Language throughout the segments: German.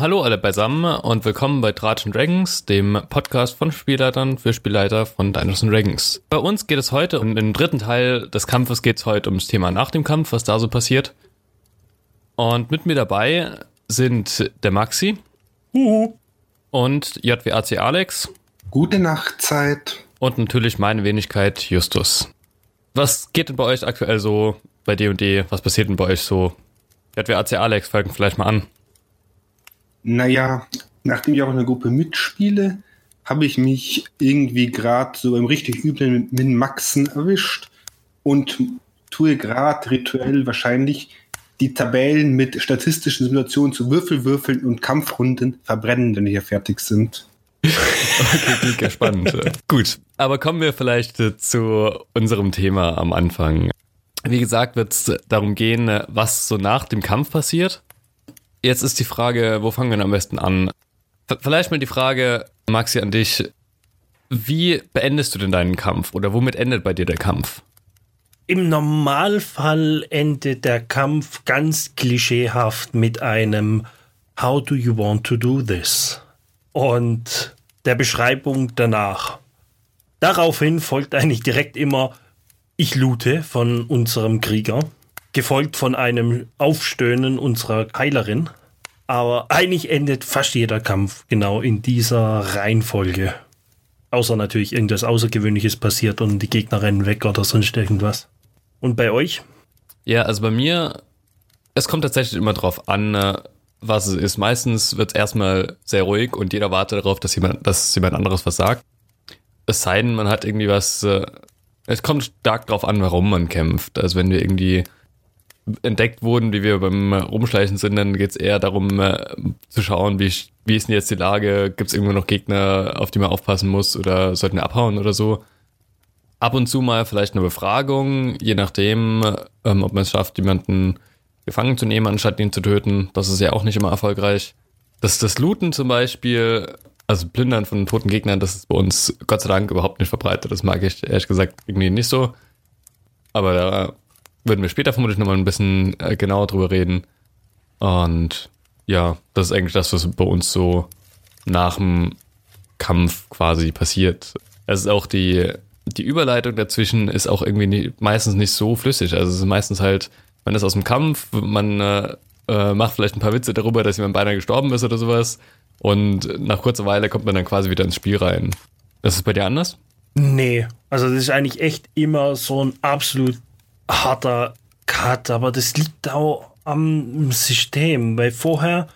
Hallo alle beisammen und willkommen bei Dragon Dragons, dem Podcast von Spielleitern für Spielleiter von Dungeons Dragons. Bei uns geht es heute, um den dritten Teil des Kampfes geht es heute ums Thema nach dem Kampf, was da so passiert. Und mit mir dabei sind der Maxi Uhu. und JWAC Alex Gute Nachtzeit. und natürlich meine Wenigkeit Justus. Was geht denn bei euch aktuell so bei D&D? Was passiert denn bei euch so? JWAC Alex, fangen vielleicht mal an. Naja, nachdem ich auch in der Gruppe mitspiele, habe ich mich irgendwie gerade so im richtig üblen Min-Maxen erwischt und tue gerade rituell wahrscheinlich die Tabellen mit statistischen Simulationen zu Würfelwürfeln und Kampfrunden verbrennen, wenn wir hier fertig sind. Okay, klingt ja spannend. Gut, aber kommen wir vielleicht äh, zu unserem Thema am Anfang. Wie gesagt, wird es darum gehen, äh, was so nach dem Kampf passiert. Jetzt ist die Frage, wo fangen wir denn am besten an? Vielleicht mal die Frage, Maxi, an dich. Wie beendest du denn deinen Kampf oder womit endet bei dir der Kampf? Im Normalfall endet der Kampf ganz klischeehaft mit einem How do you want to do this? Und der Beschreibung danach. Daraufhin folgt eigentlich direkt immer Ich loote von unserem Krieger, gefolgt von einem Aufstöhnen unserer Heilerin. Aber eigentlich endet fast jeder Kampf genau in dieser Reihenfolge. Außer natürlich irgendwas Außergewöhnliches passiert und die Gegner rennen weg oder sonst irgendwas. Und bei euch? Ja, also bei mir, es kommt tatsächlich immer drauf an, äh, was es ist. Meistens wird es erstmal sehr ruhig und jeder wartet darauf, dass jemand, dass jemand anderes was sagt. Es sei denn, man hat irgendwie was, äh, es kommt stark drauf an, warum man kämpft. Also wenn wir irgendwie entdeckt wurden, wie wir beim Rumschleichen sind, dann geht es eher darum äh, zu schauen, wie, wie ist denn jetzt die Lage, gibt es irgendwo noch Gegner, auf die man aufpassen muss oder sollten wir abhauen oder so. Ab und zu mal vielleicht eine Befragung, je nachdem, ähm, ob man es schafft, jemanden gefangen zu nehmen, anstatt ihn zu töten. Das ist ja auch nicht immer erfolgreich. Das, das Looten zum Beispiel, also Plündern von toten Gegnern, das ist bei uns Gott sei Dank überhaupt nicht verbreitet. Das mag ich ehrlich gesagt irgendwie nicht so. Aber da würden wir später vermutlich nochmal ein bisschen äh, genauer drüber reden. Und ja, das ist eigentlich das, was bei uns so nach dem Kampf quasi passiert. Es ist auch die, die Überleitung dazwischen ist auch irgendwie nie, meistens nicht so flüssig. Also es ist meistens halt, man ist aus dem Kampf, man äh, äh, macht vielleicht ein paar Witze darüber, dass jemand beinahe gestorben ist oder sowas. Und nach kurzer Weile kommt man dann quasi wieder ins Spiel rein. Ist es bei dir anders? Nee, also das ist eigentlich echt immer so ein absolut harter Cut, aber das liegt auch am System, weil vorher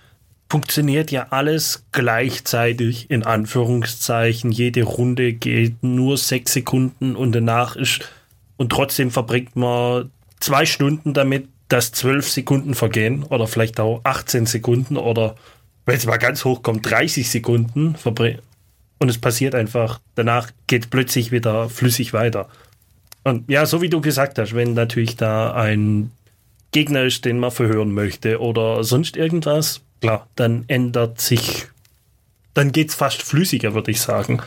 funktioniert ja alles gleichzeitig, in Anführungszeichen. Jede Runde geht nur sechs Sekunden und danach ist, und trotzdem verbringt man zwei Stunden damit, dass zwölf Sekunden vergehen oder vielleicht auch 18 Sekunden oder, wenn es mal ganz hoch kommt, 30 Sekunden verbringen. Und es passiert einfach, danach geht plötzlich wieder flüssig weiter. Und ja, so wie du gesagt hast, wenn natürlich da ein Gegner ist, den man verhören möchte oder sonst irgendwas, klar, dann ändert sich, dann geht's fast flüssiger, würde ich sagen.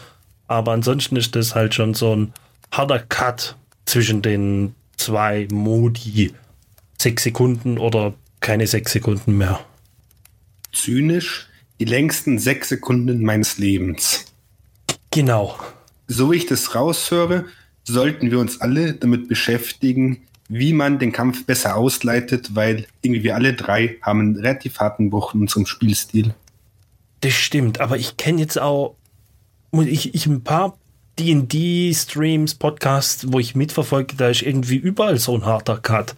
Aber ansonsten ist das halt schon so ein harter Cut zwischen den zwei Modi. Sechs Sekunden oder keine sechs Sekunden mehr. Zynisch, die längsten sechs Sekunden meines Lebens. Genau. So wie ich das raushöre, sollten wir uns alle damit beschäftigen, wie man den Kampf besser ausleitet, weil irgendwie wir alle drei haben einen relativ harten Bruch in unserem Spielstil. Das stimmt, aber ich kenne jetzt auch ich, ich ein paar D&D-Streams, Podcasts, wo ich mitverfolge, da ist irgendwie überall so ein harter Cut.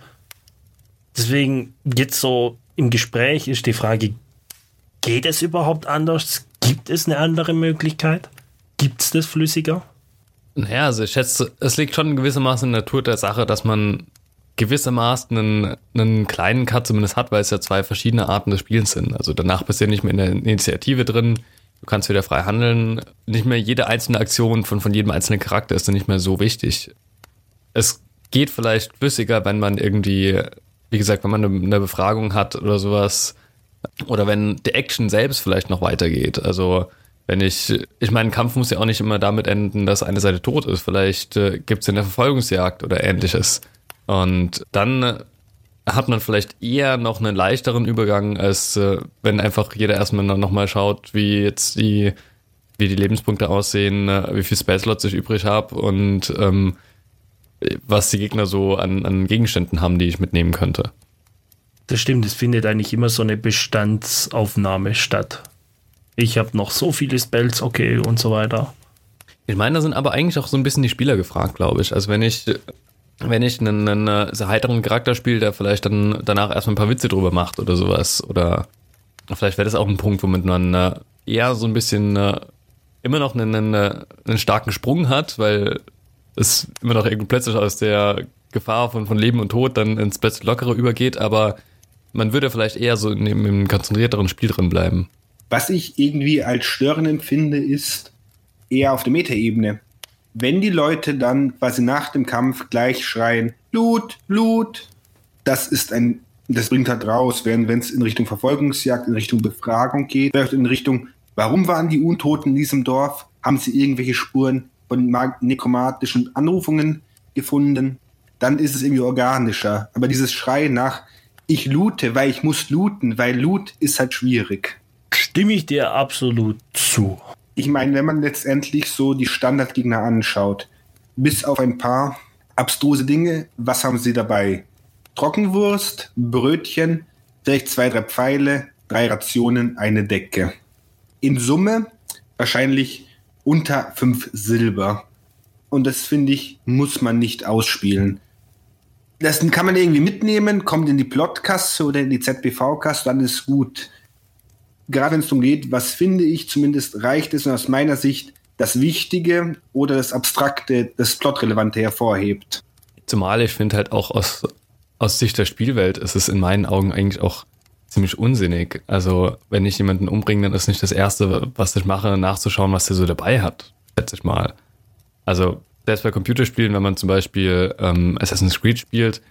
Deswegen jetzt so im Gespräch ist die Frage, geht es überhaupt anders? Gibt es eine andere Möglichkeit? Gibt es das flüssiger? Naja, also ich schätze, es liegt schon gewissermaßen in der Natur der Sache, dass man gewissermaßen einen, einen kleinen Cut zumindest hat, weil es ja zwei verschiedene Arten des Spielens sind. Also danach bist du ja nicht mehr in der Initiative drin, du kannst wieder frei handeln. Nicht mehr jede einzelne Aktion von, von jedem einzelnen Charakter ist dann nicht mehr so wichtig. Es geht vielleicht flüssiger, wenn man irgendwie, wie gesagt, wenn man eine Befragung hat oder sowas, oder wenn die Action selbst vielleicht noch weitergeht. Also wenn ich, ich meine, ein Kampf muss ja auch nicht immer damit enden, dass eine Seite tot ist. Vielleicht äh, gibt es eine Verfolgungsjagd oder ähnliches. Und dann äh, hat man vielleicht eher noch einen leichteren Übergang, als äh, wenn einfach jeder erstmal noch mal schaut, wie jetzt die, wie die Lebenspunkte aussehen, äh, wie viel Space Slots ich übrig habe und ähm, was die Gegner so an, an Gegenständen haben, die ich mitnehmen könnte. Das stimmt, es findet eigentlich immer so eine Bestandsaufnahme statt. Ich habe noch so viele Spells, okay, und so weiter. Ich meine, da sind aber eigentlich auch so ein bisschen die Spieler gefragt, glaube ich. Also wenn ich, wenn ich einen, einen sehr heiteren Charakter spiele, der vielleicht dann danach erstmal ein paar Witze drüber macht oder sowas. Oder vielleicht wäre das auch ein Punkt, womit man äh, eher so ein bisschen äh, immer noch einen, einen, einen starken Sprung hat, weil es immer noch irgendwie plötzlich aus der Gefahr von, von Leben und Tod dann ins plötzlich Lockere übergeht, aber man würde vielleicht eher so in einem konzentrierteren Spiel drin bleiben. Was ich irgendwie als störend empfinde, ist eher auf der Metaebene. Wenn die Leute dann quasi nach dem Kampf gleich schreien, Loot, Loot, das ist ein, das bringt halt raus, wenn es in Richtung Verfolgungsjagd, in Richtung Befragung geht, vielleicht in Richtung, warum waren die Untoten in diesem Dorf? Haben sie irgendwelche Spuren von nekromatischen Anrufungen gefunden? Dann ist es irgendwie organischer. Aber dieses Schreien nach, ich loote, weil ich muss looten, weil Loot ist halt schwierig. Stimme ich dir absolut zu. Ich meine, wenn man letztendlich so die Standardgegner anschaut, bis auf ein paar abstruse Dinge, was haben sie dabei? Trockenwurst, Brötchen, vielleicht zwei, drei Pfeile, drei Rationen, eine Decke. In Summe wahrscheinlich unter fünf Silber. Und das finde ich, muss man nicht ausspielen das kann man irgendwie mitnehmen, kommt in die Plotkasse oder in die ZBV-Kasse, dann ist gut. Gerade wenn es darum geht, was finde ich, zumindest reicht es aus meiner Sicht, das Wichtige oder das Abstrakte, das Plotrelevante hervorhebt. Zumal ich finde halt auch aus, aus Sicht der Spielwelt ist es in meinen Augen eigentlich auch ziemlich unsinnig. Also wenn ich jemanden umbringe, dann ist nicht das Erste, was ich mache, nachzuschauen, was der so dabei hat, schätze ich mal. Also selbst bei Computerspielen, wenn man zum Beispiel ähm, Assassin's Creed spielt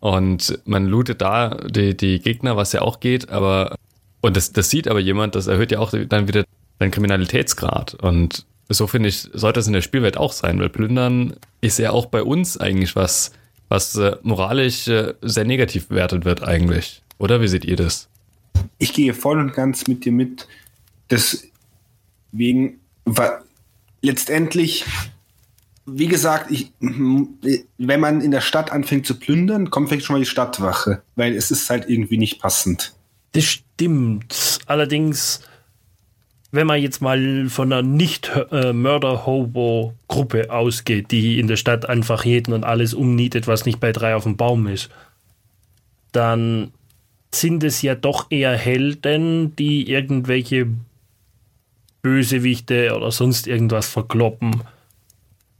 und man lootet da die, die Gegner, was ja auch geht, aber und das, das sieht aber jemand, das erhöht ja auch dann wieder deinen Kriminalitätsgrad. Und so finde ich, sollte es in der Spielwelt auch sein, weil Plündern ist ja auch bei uns eigentlich was, was äh, moralisch äh, sehr negativ bewertet wird eigentlich. Oder wie seht ihr das? Ich gehe voll und ganz mit dir mit. Deswegen, letztendlich wie gesagt, ich, wenn man in der Stadt anfängt zu plündern, kommt vielleicht schon mal die Stadtwache, weil es ist halt irgendwie nicht passend. Das stimmt. Allerdings, wenn man jetzt mal von einer Nicht-Mörder-Hobo-Gruppe ausgeht, die in der Stadt einfach jeden und alles umnietet, was nicht bei drei auf dem Baum ist, dann sind es ja doch eher Helden, die irgendwelche Bösewichte oder sonst irgendwas verkloppen.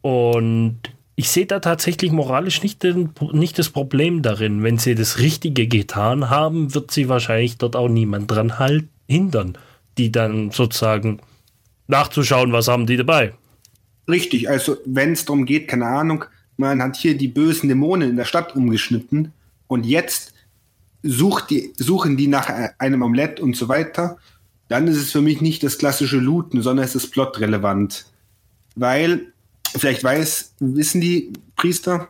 Und ich sehe da tatsächlich moralisch nicht, den, nicht das Problem darin. Wenn sie das Richtige getan haben, wird sie wahrscheinlich dort auch niemand dran halt hindern, die dann sozusagen nachzuschauen, was haben die dabei. Richtig, also wenn es darum geht, keine Ahnung, man hat hier die bösen Dämonen in der Stadt umgeschnitten und jetzt die, suchen die nach einem Omelett und so weiter, dann ist es für mich nicht das klassische Looten, sondern es ist plotrelevant. Weil vielleicht weiß, wissen die Priester,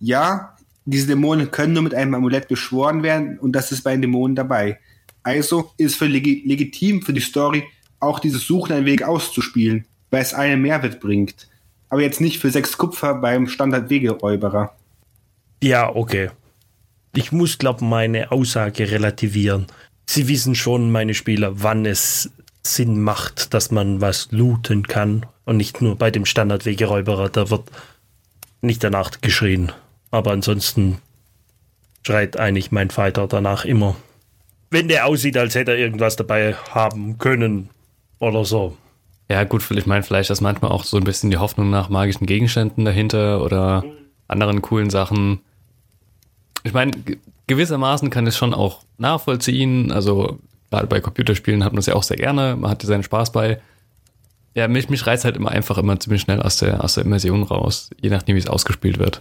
ja, diese Dämonen können nur mit einem Amulett beschworen werden und das ist bei den Dämonen dabei. Also ist es für leg legitim für die Story, auch dieses Suchen einen Weg auszuspielen, weil es einen Mehrwert bringt. Aber jetzt nicht für sechs Kupfer beim Standard-Wegeräuberer. Ja, okay. Ich muss, glaube meine Aussage relativieren. Sie wissen schon, meine Spieler, wann es Sinn macht, dass man was looten kann und nicht nur bei dem Standardwegeräuberer, da wird nicht danach geschrien. Aber ansonsten schreit eigentlich mein Fighter danach immer. Wenn der aussieht, als hätte er irgendwas dabei haben können oder so. Ja, gut, ich meine, vielleicht ist manchmal auch so ein bisschen die Hoffnung nach magischen Gegenständen dahinter oder anderen coolen Sachen. Ich meine, gewissermaßen kann es schon auch nachvollziehen. Also, gerade bei Computerspielen hat man es ja auch sehr gerne, man hat ja seinen Spaß bei. Ja, mich, mich reißt halt immer einfach immer ziemlich schnell aus der, aus der Immersion raus, je nachdem, wie es ausgespielt wird.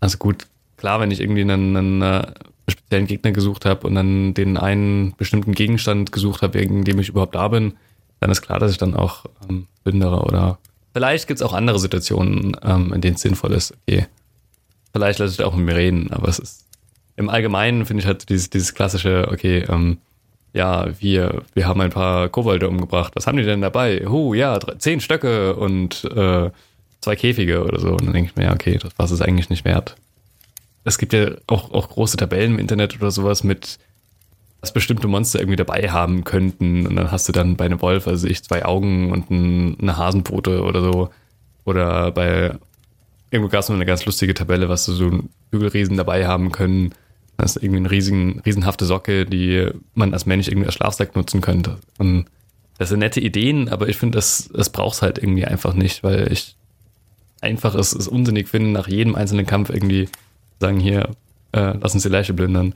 Also gut, klar, wenn ich irgendwie einen, einen äh, speziellen Gegner gesucht habe und dann den einen bestimmten Gegenstand gesucht habe, wegen dem ich überhaupt da bin, dann ist klar, dass ich dann auch ähm, bündere oder vielleicht gibt es auch andere Situationen, ähm, in denen es sinnvoll ist. Okay, vielleicht lasse ich auch mit mir reden, aber es ist im Allgemeinen finde ich halt dieses, dieses klassische, okay, ähm, ja, wir, wir haben ein paar Kobolde umgebracht. Was haben die denn dabei? Huh, ja, drei, zehn Stöcke und äh, zwei Käfige oder so. Und dann denke ich mir, ja, okay, das war es eigentlich nicht wert. Es gibt ja auch, auch große Tabellen im Internet oder sowas mit, was bestimmte Monster irgendwie dabei haben könnten. Und dann hast du dann bei einem Wolf, also ich, zwei Augen und ein, eine Hasenpfote oder so. Oder bei irgendwo gab es noch eine ganz lustige Tabelle, was du so Hügelriesen dabei haben können. Das ist irgendwie eine riesen, riesenhafte Socke, die man als Mensch irgendwie als Schlafsack nutzen könnte. Und das sind nette Ideen, aber ich finde, das, das braucht es halt irgendwie einfach nicht, weil ich einfach es, es unsinnig finde, nach jedem einzelnen Kampf irgendwie sagen, hier, äh, lass uns die Leiche plündern.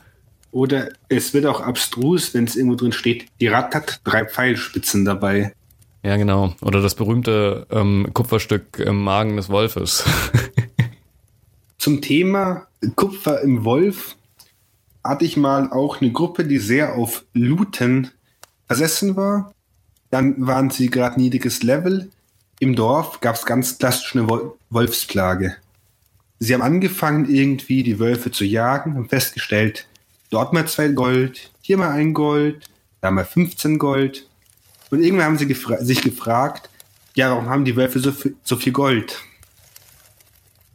Oder es wird auch abstrus, wenn es irgendwo drin steht, die Rat hat drei Pfeilspitzen dabei. Ja, genau. Oder das berühmte ähm, Kupferstück im Magen des Wolfes. Zum Thema Kupfer im Wolf hatte ich mal auch eine Gruppe, die sehr auf Looten versessen war. Dann waren sie gerade niedriges Level. Im Dorf gab es ganz klassisch eine Wol Wolfsplage. Sie haben angefangen, irgendwie die Wölfe zu jagen und festgestellt, dort mal zwei Gold, hier mal ein Gold, da mal 15 Gold. Und irgendwann haben sie gefra sich gefragt, ja, warum haben die Wölfe so, so viel Gold?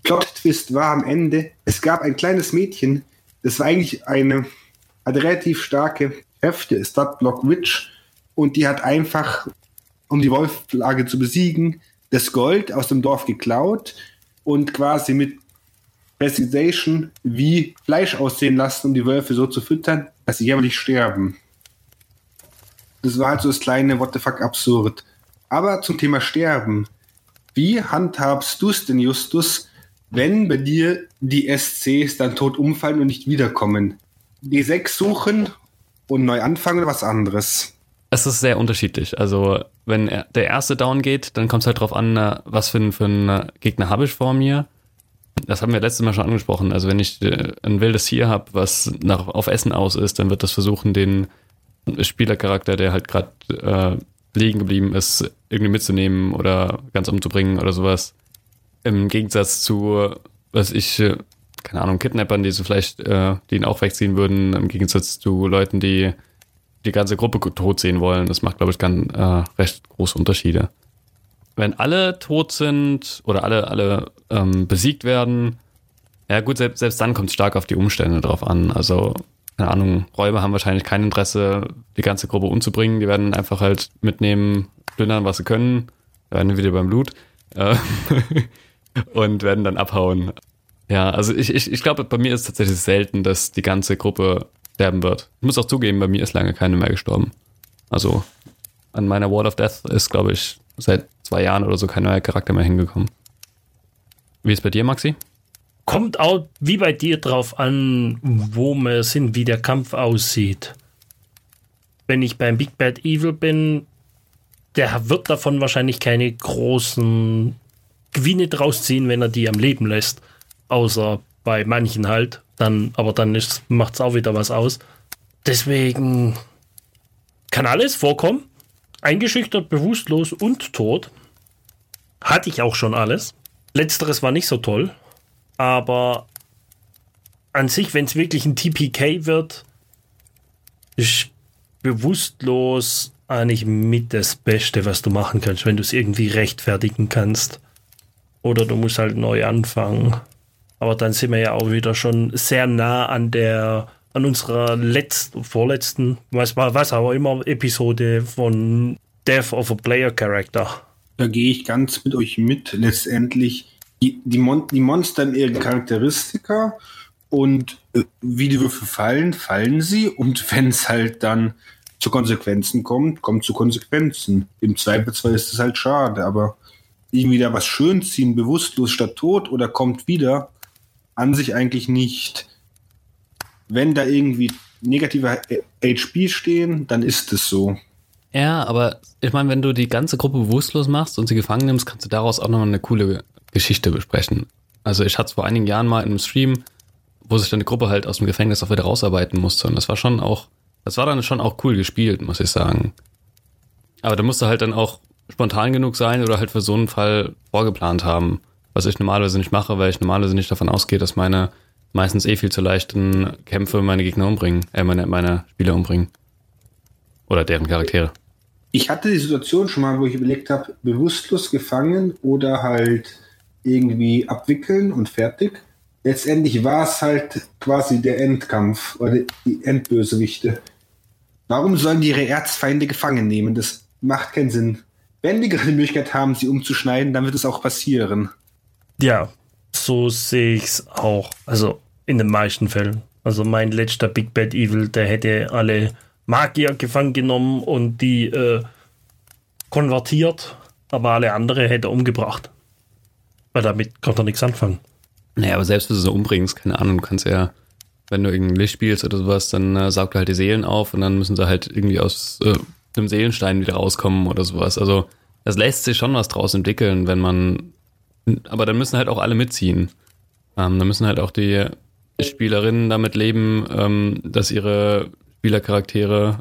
Plot-Twist war am Ende, es gab ein kleines Mädchen, das war eigentlich eine, eine relativ starke Kräfte, Stadtblock Witch, und die hat einfach, um die Wolfplage zu besiegen, das Gold aus dem Dorf geklaut und quasi mit Precision wie Fleisch aussehen lassen, um die Wölfe so zu füttern, dass sie jämmerlich sterben. Das war halt so das kleine What the fuck absurd. Aber zum Thema Sterben. Wie handhabst du es denn, Justus, wenn bei dir die SCs dann tot umfallen und nicht wiederkommen? Die sechs suchen und neu anfangen oder was anderes? Es ist sehr unterschiedlich. Also, wenn der erste down geht, dann kommt es halt drauf an, äh, was für, ein, für einen Gegner habe ich vor mir. Das haben wir letztes Mal schon angesprochen. Also, wenn ich äh, ein wildes Tier habe, was nach, auf Essen aus ist, dann wird das versuchen, den Spielercharakter, der halt gerade äh, liegen geblieben ist, irgendwie mitzunehmen oder ganz umzubringen oder sowas. Im Gegensatz zu, was ich, äh, keine Ahnung, Kidnappern, die so vielleicht, äh, die ihn auch wegziehen würden, im Gegensatz zu Leuten, die die ganze Gruppe tot sehen wollen. Das macht, glaube ich, ganz äh, recht große Unterschiede. Wenn alle tot sind oder alle, alle ähm, besiegt werden, ja gut, selbst, selbst dann kommt es stark auf die Umstände drauf an. Also, keine Ahnung, Räuber haben wahrscheinlich kein Interesse, die ganze Gruppe umzubringen. Die werden einfach halt mitnehmen, plündern, was sie können. Da werden wieder beim Blut. Äh, und werden dann abhauen. Ja, also ich, ich, ich glaube, bei mir ist es tatsächlich selten, dass die ganze Gruppe sterben wird. Ich muss auch zugeben, bei mir ist lange keine mehr gestorben. Also an meiner Wall of Death ist, glaube ich, seit zwei Jahren oder so kein neuer Charakter mehr hingekommen. Wie ist bei dir, Maxi? Kommt auch wie bei dir drauf an, wo wir sind, wie der Kampf aussieht. Wenn ich beim Big Bad Evil bin, der wird davon wahrscheinlich keine großen Gewinne draus ziehen, wenn er die am Leben lässt. Außer bei manchen halt. Dann, aber dann macht es auch wieder was aus. Deswegen kann alles vorkommen. Eingeschüchtert, bewusstlos und tot. Hatte ich auch schon alles. Letzteres war nicht so toll. Aber an sich, wenn es wirklich ein TPK wird, ist bewusstlos eigentlich mit das Beste, was du machen kannst, wenn du es irgendwie rechtfertigen kannst. Oder du musst halt neu anfangen. Aber dann sind wir ja auch wieder schon sehr nah an der, an unserer letzten, vorletzten, was, was auch immer, Episode von Death of a Player Character. Da gehe ich ganz mit euch mit. Letztendlich die, die, Mon die Monster in ihren Charakteristika und äh, wie die Würfel fallen, fallen sie. Und wenn es halt dann zu Konsequenzen kommt, kommt zu Konsequenzen. Im Zweifelsfall ist es halt schade, aber irgendwie da was schön ziehen, bewusstlos statt tot oder kommt wieder, an sich eigentlich nicht. Wenn da irgendwie negative HP stehen, dann ist es so. Ja, aber ich meine, wenn du die ganze Gruppe bewusstlos machst und sie gefangen nimmst, kannst du daraus auch noch eine coole Geschichte besprechen. Also ich hatte es vor einigen Jahren mal in einem Stream, wo sich dann eine Gruppe halt aus dem Gefängnis auch wieder rausarbeiten musste. Und das war schon auch, das war dann schon auch cool gespielt, muss ich sagen. Aber da musste halt dann auch spontan genug sein oder halt für so einen Fall vorgeplant haben was ich normalerweise nicht mache, weil ich normalerweise nicht davon ausgehe, dass meine meistens eh viel zu leichten Kämpfe meine Gegner umbringen, äh, meine, meine Spieler umbringen. Oder deren Charaktere. Ich hatte die Situation schon mal, wo ich überlegt habe, bewusstlos gefangen oder halt irgendwie abwickeln und fertig. Letztendlich war es halt quasi der Endkampf oder die Endbösewichte. Warum sollen die ihre Erzfeinde gefangen nehmen? Das macht keinen Sinn. Wenn die gerade die Möglichkeit haben, sie umzuschneiden, dann wird es auch passieren. Ja, so sehe ich es auch. Also in den meisten Fällen. Also mein letzter Big Bad Evil, der hätte alle Magier gefangen genommen und die äh, konvertiert, aber alle andere hätte er umgebracht. Weil damit konnte er nichts anfangen. Naja, aber selbst wenn du sie umbringst, keine Ahnung, du kannst ja, wenn du irgendein Licht spielst oder sowas, dann äh, saugt er halt die Seelen auf und dann müssen sie halt irgendwie aus äh, einem Seelenstein wieder rauskommen oder sowas. Also es lässt sich schon was draus entwickeln, wenn man, aber dann müssen halt auch alle mitziehen. Ähm, dann müssen halt auch die Spielerinnen damit leben, ähm, dass ihre Spielercharaktere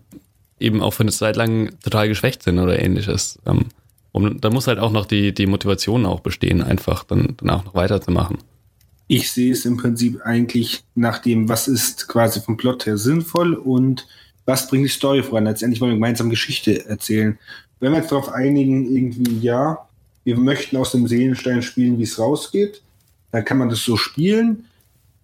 eben auch für eine Zeit lang total geschwächt sind oder ähnliches. Ähm, und da muss halt auch noch die, die Motivation auch bestehen, einfach dann danach noch weiterzumachen. Ich sehe es im Prinzip eigentlich nach dem, was ist quasi vom Plot her sinnvoll und was bringt die Story voran. Letztendlich wollen wir gemeinsam Geschichte erzählen. Wenn wir jetzt darauf einigen, irgendwie, ja, wir möchten aus dem Seelenstein spielen, wie es rausgeht, dann kann man das so spielen.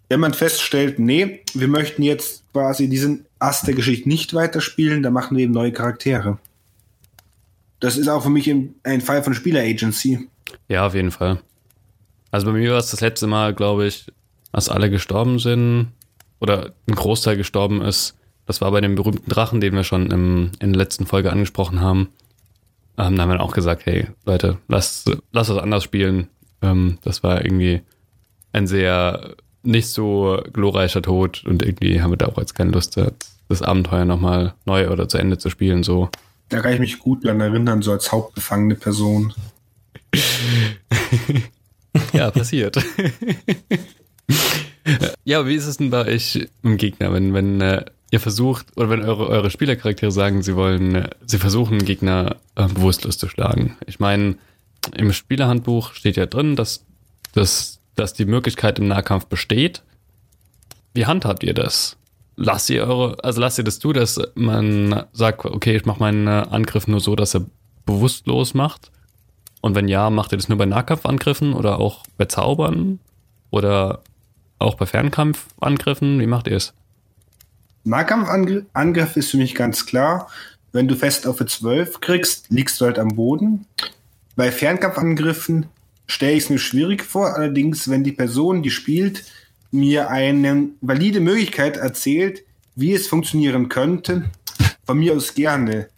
Wenn man feststellt, nee, wir möchten jetzt quasi diesen Ast der Geschichte nicht weiterspielen, dann machen wir eben neue Charaktere. Das ist auch für mich ein Fall von Spieler-Agency. Ja, auf jeden Fall. Also bei mir war es das letzte Mal, glaube ich, dass alle gestorben sind oder ein Großteil gestorben ist. Das war bei dem berühmten Drachen, den wir schon im, in der letzten Folge angesprochen haben. Ähm, da haben wir auch gesagt, hey Leute, lasst lass das anders spielen. Ähm, das war irgendwie ein sehr nicht so glorreicher Tod und irgendwie haben wir da auch jetzt keine Lust, das Abenteuer nochmal neu oder zu Ende zu spielen. So. Da kann ich mich gut daran erinnern, so als hauptbefangene Person. ja, passiert. ja, wie ist es denn bei euch im Gegner, wenn, wenn äh, ihr versucht, oder wenn eure, eure Spielercharaktere sagen, sie wollen, äh, sie versuchen, Gegner äh, bewusstlos zu schlagen? Ich meine, im Spielerhandbuch steht ja drin, dass, dass, dass die Möglichkeit im Nahkampf besteht. Wie handhabt ihr das? lasst ihr eure, also lasst ihr das zu, dass man sagt, okay, ich mache meinen Angriff nur so, dass er bewusstlos macht? Und wenn ja, macht ihr das nur bei Nahkampfangriffen oder auch bei Zaubern? Oder auch bei Fernkampfangriffen? Wie macht ihr es? Nahkampfangriff ist für mich ganz klar. Wenn du fest auf 12 kriegst, liegst du halt am Boden. Bei Fernkampfangriffen stelle ich es mir schwierig vor. Allerdings, wenn die Person, die spielt, mir eine valide Möglichkeit erzählt, wie es funktionieren könnte. Von mir aus gerne.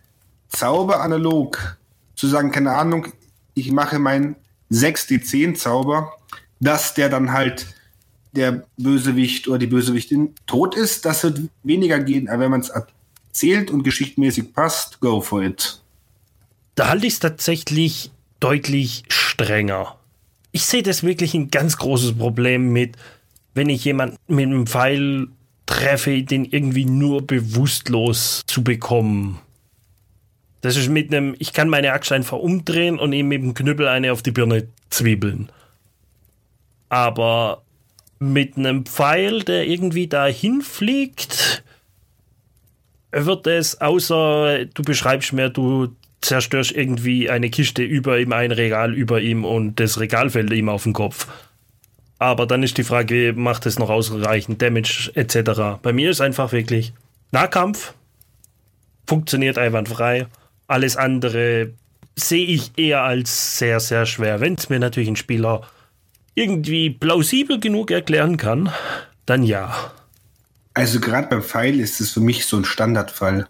Zauber analog. Zu sagen, keine Ahnung, ich mache meinen 6D10 Zauber, dass der dann halt der Bösewicht oder die Bösewichtin tot ist, das wird weniger gehen, aber wenn man es erzählt und geschichtmäßig passt, go for it. Da halte ich es tatsächlich deutlich strenger. Ich sehe das wirklich ein ganz großes Problem mit, wenn ich jemanden mit einem Pfeil treffe, den irgendwie nur bewusstlos zu bekommen. Das ist mit einem, ich kann meine Axt einfach umdrehen und ihm mit dem Knüppel eine auf die Birne zwiebeln. Aber mit einem Pfeil, der irgendwie dahin fliegt, wird es, außer du beschreibst mir, du zerstörst irgendwie eine Kiste über ihm, ein Regal über ihm und das Regal fällt ihm auf den Kopf. Aber dann ist die Frage, macht es noch ausreichend Damage etc. Bei mir ist einfach wirklich Nahkampf, funktioniert einwandfrei. Alles andere sehe ich eher als sehr, sehr schwer. Wenn es mir natürlich ein Spieler irgendwie plausibel genug erklären kann, dann ja. Also gerade beim Pfeil ist es für mich so ein Standardfall.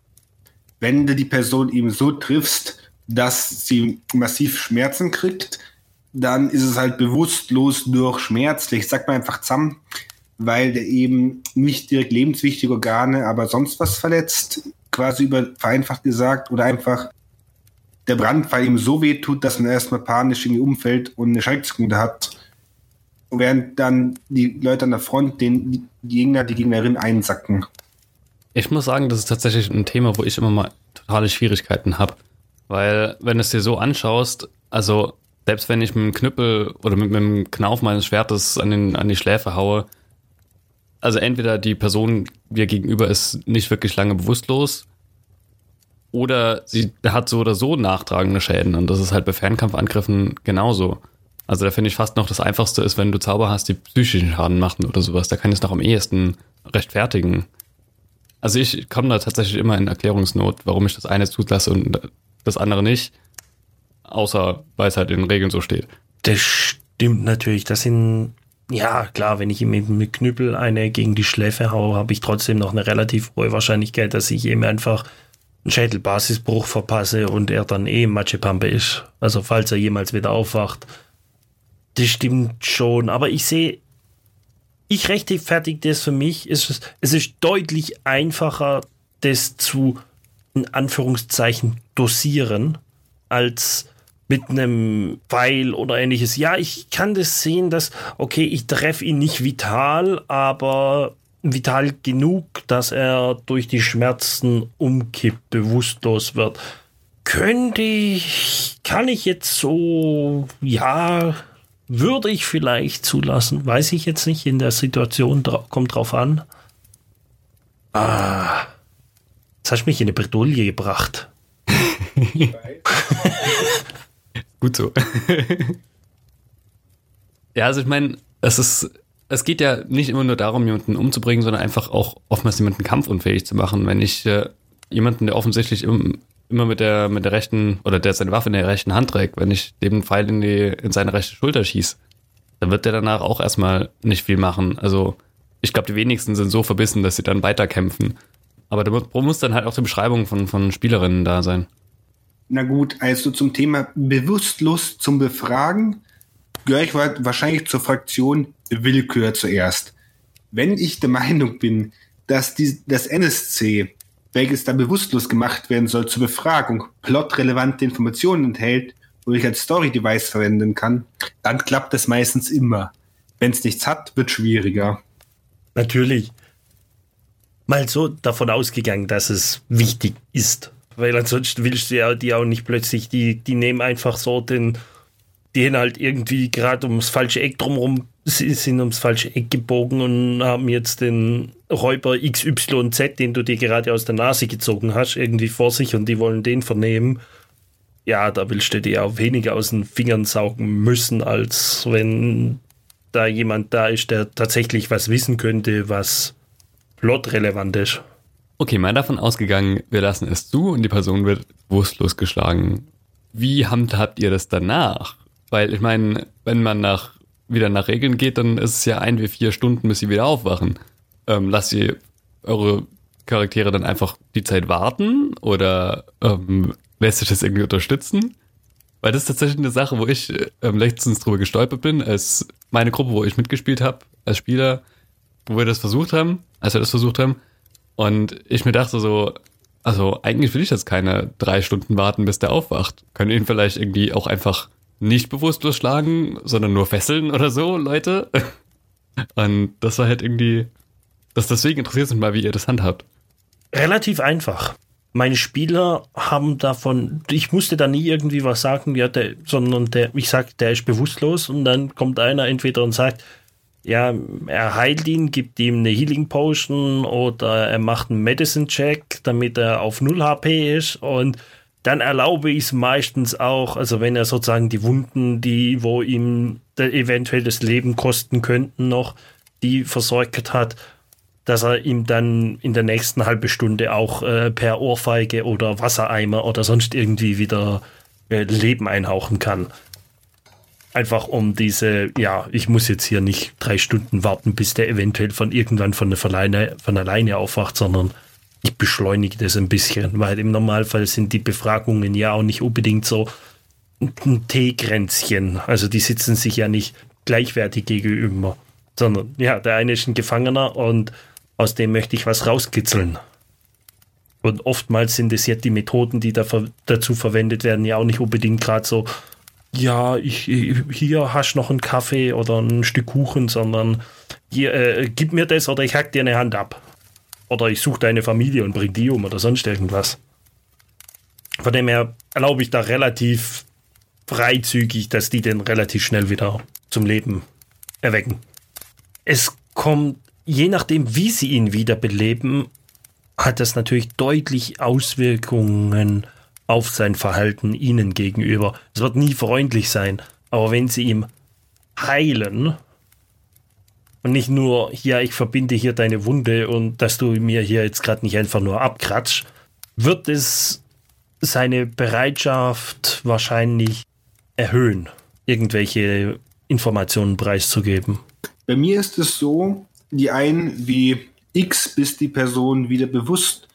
Wenn du die Person eben so triffst, dass sie massiv Schmerzen kriegt, dann ist es halt bewusstlos durch schmerzlich, sagt man einfach zusammen, weil der eben nicht direkt lebenswichtige Organe, aber sonst was verletzt, quasi über vereinfacht gesagt, oder einfach der Brandfall ihm so weh tut, dass man erstmal panisch irgendwie umfällt und eine Schrecksekunde hat. Während dann die Leute an der Front den Gegner, die Gegnerin einsacken. Ich muss sagen, das ist tatsächlich ein Thema, wo ich immer mal totale Schwierigkeiten habe. Weil, wenn du es dir so anschaust, also selbst wenn ich mit dem Knüppel oder mit, mit dem Knauf meines Schwertes an, den, an die Schläfe haue, also entweder die Person dir gegenüber ist nicht wirklich lange bewusstlos oder sie hat so oder so nachtragende Schäden und das ist halt bei Fernkampfangriffen genauso. Also da finde ich fast noch das Einfachste ist, wenn du Zauber hast, die psychischen Schaden machen oder sowas. Da kann ich es noch am ehesten rechtfertigen. Also ich komme da tatsächlich immer in Erklärungsnot, warum ich das eine zulasse und das andere nicht. Außer weil es halt in den Regeln so steht. Das stimmt natürlich. Das sind, ja klar, wenn ich ihm mit Knüppel eine gegen die Schläfe haue, habe ich trotzdem noch eine relativ hohe Wahrscheinlichkeit, dass ich ihm einfach einen Schädelbasisbruch verpasse und er dann eh Matschepampe ist. Also falls er jemals wieder aufwacht. Das stimmt schon, aber ich sehe, ich rechtfertige das für mich. Es ist, es ist deutlich einfacher, das zu, in Anführungszeichen, dosieren, als mit einem Pfeil oder ähnliches. Ja, ich kann das sehen, dass, okay, ich treffe ihn nicht vital, aber vital genug, dass er durch die Schmerzen umkippt, bewusstlos wird. Könnte ich, kann ich jetzt so, ja, würde ich vielleicht zulassen, weiß ich jetzt nicht, in der Situation kommt drauf an. Ah, jetzt hast du mich in eine Bredouille gebracht. Gut so. ja, also ich meine, es ist, es geht ja nicht immer nur darum, jemanden umzubringen, sondern einfach auch oftmals jemanden kampfunfähig zu machen. Wenn ich äh, jemanden, der offensichtlich im, immer mit der, mit der rechten, oder der seine Waffe in der rechten Hand trägt, wenn ich dem Pfeil in, die, in seine rechte Schulter schieße, dann wird der danach auch erstmal nicht viel machen. Also ich glaube, die wenigsten sind so verbissen, dass sie dann weiterkämpfen. Aber da muss dann halt auch die Beschreibung von, von Spielerinnen da sein. Na gut, also zum Thema bewusstlos zum Befragen gehöre ich wahrscheinlich zur Fraktion Willkür zuerst. Wenn ich der Meinung bin, dass die, das NSC welches dann bewusstlos gemacht werden soll zur Befragung, plotrelevante Informationen enthält, wo ich als Story-Device verwenden kann, dann klappt das meistens immer. Wenn es nichts hat, wird schwieriger. Natürlich. Mal so davon ausgegangen, dass es wichtig ist. Weil ansonsten willst du ja die auch nicht plötzlich, die, die nehmen einfach so den, die halt irgendwie gerade ums falsche Eck drumherum sind ums falsche Eck gebogen und haben jetzt den Räuber XYZ, den du dir gerade aus der Nase gezogen hast, irgendwie vor sich und die wollen den vernehmen. Ja, da willst du dir auch weniger aus den Fingern saugen müssen, als wenn da jemand da ist, der tatsächlich was wissen könnte, was plotrelevant ist. Okay, mal davon ausgegangen, wir lassen es zu und die Person wird bewusstlos geschlagen. Wie handhabt ihr das danach? Weil ich meine, wenn man nach wieder nach Regeln geht, dann ist es ja ein wie vier Stunden, bis sie wieder aufwachen. Ähm, lasst ihr eure Charaktere dann einfach die Zeit warten oder ähm, lässt sich das irgendwie unterstützen? Weil das ist tatsächlich eine Sache, wo ich ähm, letztens drüber gestolpert bin, als meine Gruppe, wo ich mitgespielt habe, als Spieler, wo wir das versucht haben, als wir das versucht haben. Und ich mir dachte so, also eigentlich will ich jetzt keine drei Stunden warten, bis der aufwacht. Können ihn vielleicht irgendwie auch einfach nicht bewusstlos schlagen, sondern nur fesseln oder so, Leute. Und das war halt irgendwie, das deswegen interessiert mich mal, wie ihr das handhabt. Relativ einfach. Meine Spieler haben davon, ich musste da nie irgendwie was sagen, ja, der, sondern der, ich sag, der ist bewusstlos und dann kommt einer entweder und sagt, ja, er heilt ihn, gibt ihm eine Healing Potion oder er macht einen Medicine Check, damit er auf 0 HP ist und dann erlaube ich es meistens auch, also wenn er sozusagen die Wunden, die, wo ihm eventuell das Leben kosten könnten noch, die versorgt hat, dass er ihm dann in der nächsten halben Stunde auch äh, per Ohrfeige oder Wassereimer oder sonst irgendwie wieder äh, Leben einhauchen kann. Einfach um diese, ja, ich muss jetzt hier nicht drei Stunden warten, bis der eventuell von irgendwann von, Verleine, von alleine aufwacht, sondern ich beschleunige das ein bisschen, weil im Normalfall sind die Befragungen ja auch nicht unbedingt so ein T-Grenzchen. Also die sitzen sich ja nicht gleichwertig gegenüber, sondern ja, der eine ist ein Gefangener und aus dem möchte ich was rauskitzeln. Und oftmals sind es ja die Methoden, die da dazu verwendet werden, ja auch nicht unbedingt gerade so, ja, ich, hier hast du noch einen Kaffee oder ein Stück Kuchen, sondern hier, äh, gib mir das oder ich hack dir eine Hand ab. Oder ich suche deine Familie und bring die um oder sonst irgendwas. Von dem her erlaube ich da relativ freizügig, dass die den relativ schnell wieder zum Leben erwecken. Es kommt je nachdem, wie sie ihn wiederbeleben, hat das natürlich deutlich Auswirkungen auf sein Verhalten ihnen gegenüber. Es wird nie freundlich sein, aber wenn sie ihm heilen und nicht nur, ja, ich verbinde hier deine Wunde und dass du mir hier jetzt gerade nicht einfach nur abkratzt, wird es seine Bereitschaft wahrscheinlich erhöhen, irgendwelche Informationen preiszugeben. Bei mir ist es so, die einen wie X, bis die Person wieder bewusst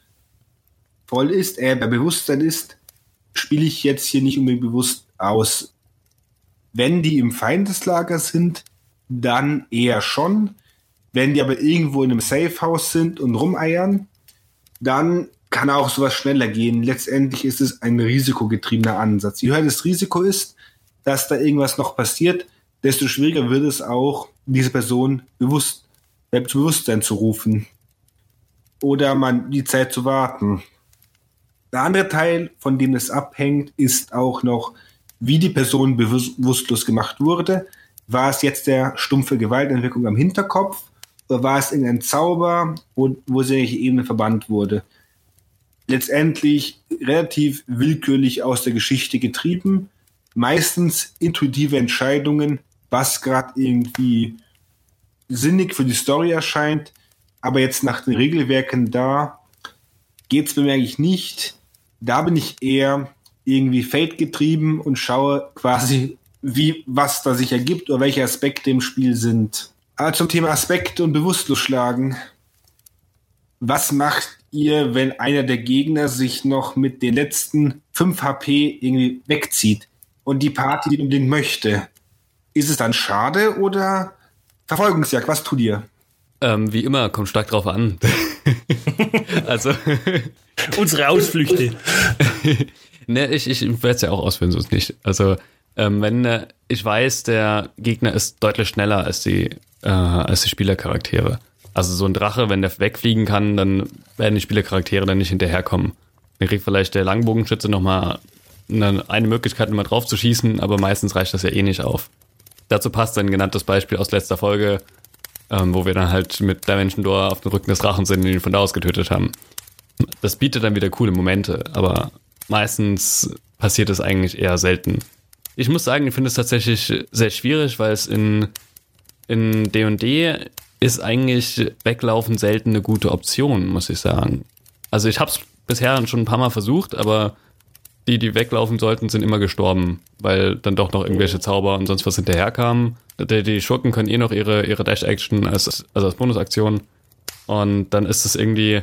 voll ist, äh, bei Bewusstsein ist, spiele ich jetzt hier nicht unbedingt bewusst aus. Wenn die im Feindeslager sind, dann eher schon. Wenn die aber irgendwo in einem Safehouse sind und rumeiern, dann kann auch sowas schneller gehen. Letztendlich ist es ein risikogetriebener Ansatz. Je höher das Risiko ist, dass da irgendwas noch passiert, desto schwieriger wird es auch, diese Person bewusst, äh, zu rufen. Oder man die Zeit zu warten. Der andere Teil, von dem es abhängt, ist auch noch, wie die Person bewusstlos gemacht wurde. War es jetzt der stumpfe Gewaltentwicklung am Hinterkopf oder war es irgendein Zauber, wo, wo sie in Ebene verbannt wurde? Letztendlich relativ willkürlich aus der Geschichte getrieben, meistens intuitive Entscheidungen, was gerade irgendwie sinnig für die Story erscheint, aber jetzt nach den Regelwerken da geht es bei mir eigentlich nicht. Da bin ich eher irgendwie Fate getrieben und schaue quasi, wie, was da sich ergibt oder welche Aspekte im Spiel sind. Aber zum Thema Aspekte und Bewusstlos Was macht ihr, wenn einer der Gegner sich noch mit den letzten 5 HP irgendwie wegzieht und die Party unbedingt möchte? Ist es dann schade oder Verfolgungsjagd? Was tut ihr? Ähm, wie immer, kommt stark drauf an. also. Unsere Ausflüchte. ne, ich, ich werde es ja auch ausführen, sonst nicht. Also, ähm, wenn äh, ich weiß, der Gegner ist deutlich schneller als die, äh, als die Spielercharaktere. Also so ein Drache, wenn der wegfliegen kann, dann werden die Spielercharaktere dann nicht hinterherkommen. Dann kriegt vielleicht der Langbogenschütze nochmal eine, eine Möglichkeit, nochmal drauf zu schießen, aber meistens reicht das ja eh nicht auf. Dazu passt ein genanntes Beispiel aus letzter Folge, ähm, wo wir dann halt mit Dimension Door auf dem Rücken des Drachen sind und ihn von da aus getötet haben. Das bietet dann wieder coole Momente, aber meistens passiert es eigentlich eher selten. Ich muss sagen, ich finde es tatsächlich sehr schwierig, weil es in in D&D ist eigentlich Weglaufen selten eine gute Option, muss ich sagen. Also ich habe es bisher schon ein paar Mal versucht, aber die, die weglaufen sollten, sind immer gestorben, weil dann doch noch irgendwelche Zauber und sonst was hinterherkamen. Die, die Schurken können eh noch ihre, ihre Dash-Action als, also als Bonusaktion. Und dann ist es irgendwie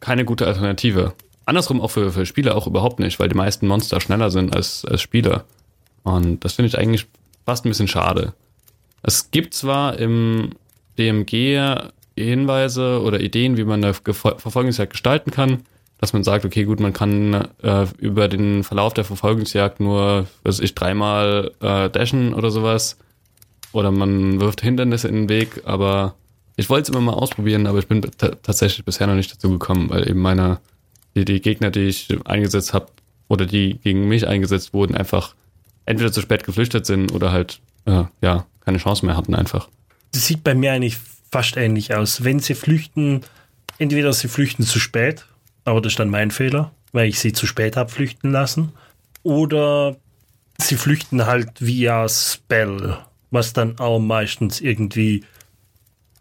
keine gute Alternative. Andersrum auch für, für Spieler auch überhaupt nicht, weil die meisten Monster schneller sind als, als Spieler. Und das finde ich eigentlich fast ein bisschen schade. Es gibt zwar im DMG Hinweise oder Ideen, wie man eine Verfolgungsjagd gestalten kann, dass man sagt, okay, gut, man kann äh, über den Verlauf der Verfolgungsjagd nur, was ich, dreimal äh, dashen oder sowas. Oder man wirft Hindernisse in den Weg, aber ich wollte es immer mal ausprobieren, aber ich bin tatsächlich bisher noch nicht dazu gekommen, weil eben meine, die, die Gegner, die ich eingesetzt habe, oder die gegen mich eingesetzt wurden, einfach entweder zu spät geflüchtet sind oder halt, äh, ja, keine Chance mehr hatten einfach. Das sieht bei mir eigentlich fast ähnlich aus. Wenn sie flüchten, entweder sie flüchten zu spät aber das ist dann mein Fehler, weil ich sie zu spät habe flüchten lassen. Oder sie flüchten halt via Spell, was dann auch meistens irgendwie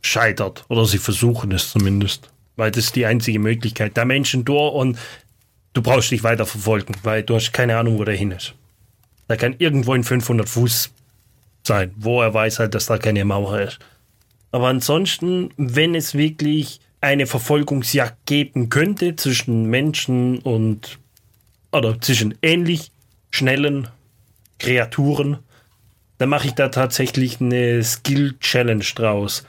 scheitert. Oder sie versuchen es zumindest. Weil das ist die einzige Möglichkeit. Der Menschen durch und du brauchst dich weiter verfolgen, weil du hast keine Ahnung, wo der hin ist. Der kann irgendwo in 500 Fuß sein, wo er weiß halt, dass da keine Mauer ist. Aber ansonsten, wenn es wirklich eine Verfolgungsjagd geben könnte zwischen Menschen und oder zwischen ähnlich schnellen Kreaturen, dann mache ich da tatsächlich eine Skill Challenge draus.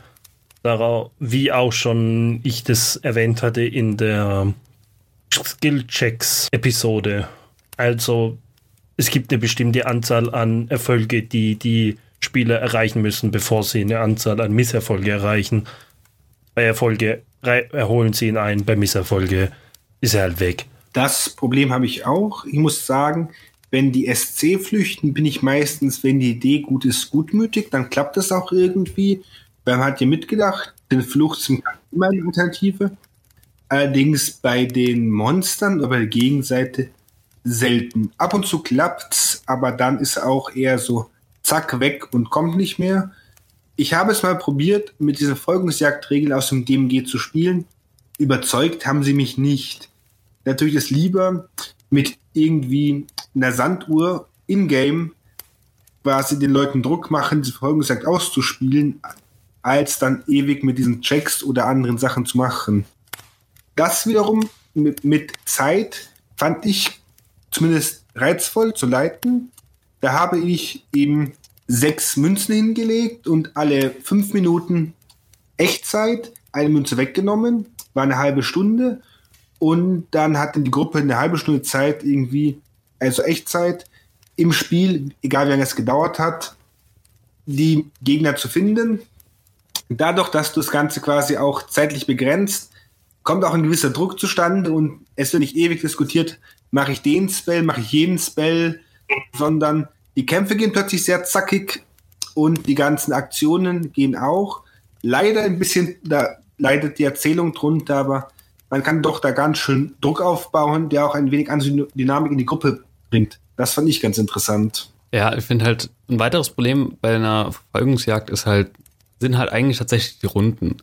Wie auch schon ich das erwähnt hatte in der Skill Checks Episode. Also es gibt eine bestimmte Anzahl an Erfolge, die die Spieler erreichen müssen, bevor sie eine Anzahl an Misserfolge erreichen. Bei Erfolge erholen sie ihn ein, bei Misserfolge ist er halt weg. Das Problem habe ich auch. Ich muss sagen, wenn die SC flüchten, bin ich meistens, wenn die Idee gut ist, gutmütig, dann klappt das auch irgendwie. man hat ja mitgedacht, den Flucht zum immer eine Alternative. Allerdings bei den Monstern oder bei der Gegenseite selten. Ab und zu klappt's, aber dann ist auch eher so zack weg und kommt nicht mehr. Ich habe es mal probiert, mit dieser Folgungsjagdregel aus dem DMG zu spielen. Überzeugt haben sie mich nicht. Natürlich ist lieber mit irgendwie einer Sanduhr in-game quasi den Leuten Druck machen, die Verfolgungsjagd auszuspielen, als dann ewig mit diesen Checks oder anderen Sachen zu machen. Das wiederum mit, mit Zeit fand ich zumindest reizvoll zu leiten. Da habe ich eben sechs Münzen hingelegt und alle fünf Minuten Echtzeit eine Münze weggenommen, war eine halbe Stunde und dann hatte die Gruppe eine halbe Stunde Zeit irgendwie, also Echtzeit im Spiel, egal wie lange es gedauert hat, die Gegner zu finden. Dadurch, dass du das Ganze quasi auch zeitlich begrenzt, kommt auch ein gewisser Druck zustande und es wird nicht ewig diskutiert, mache ich den Spell, mache ich jeden Spell, sondern die Kämpfe gehen plötzlich sehr zackig und die ganzen Aktionen gehen auch. Leider ein bisschen, da leidet die Erzählung drunter, aber man kann doch da ganz schön Druck aufbauen, der auch ein wenig an Dynamik in die Gruppe bringt. Das fand ich ganz interessant. Ja, ich finde halt, ein weiteres Problem bei einer Verfolgungsjagd ist halt, sind halt eigentlich tatsächlich die Runden.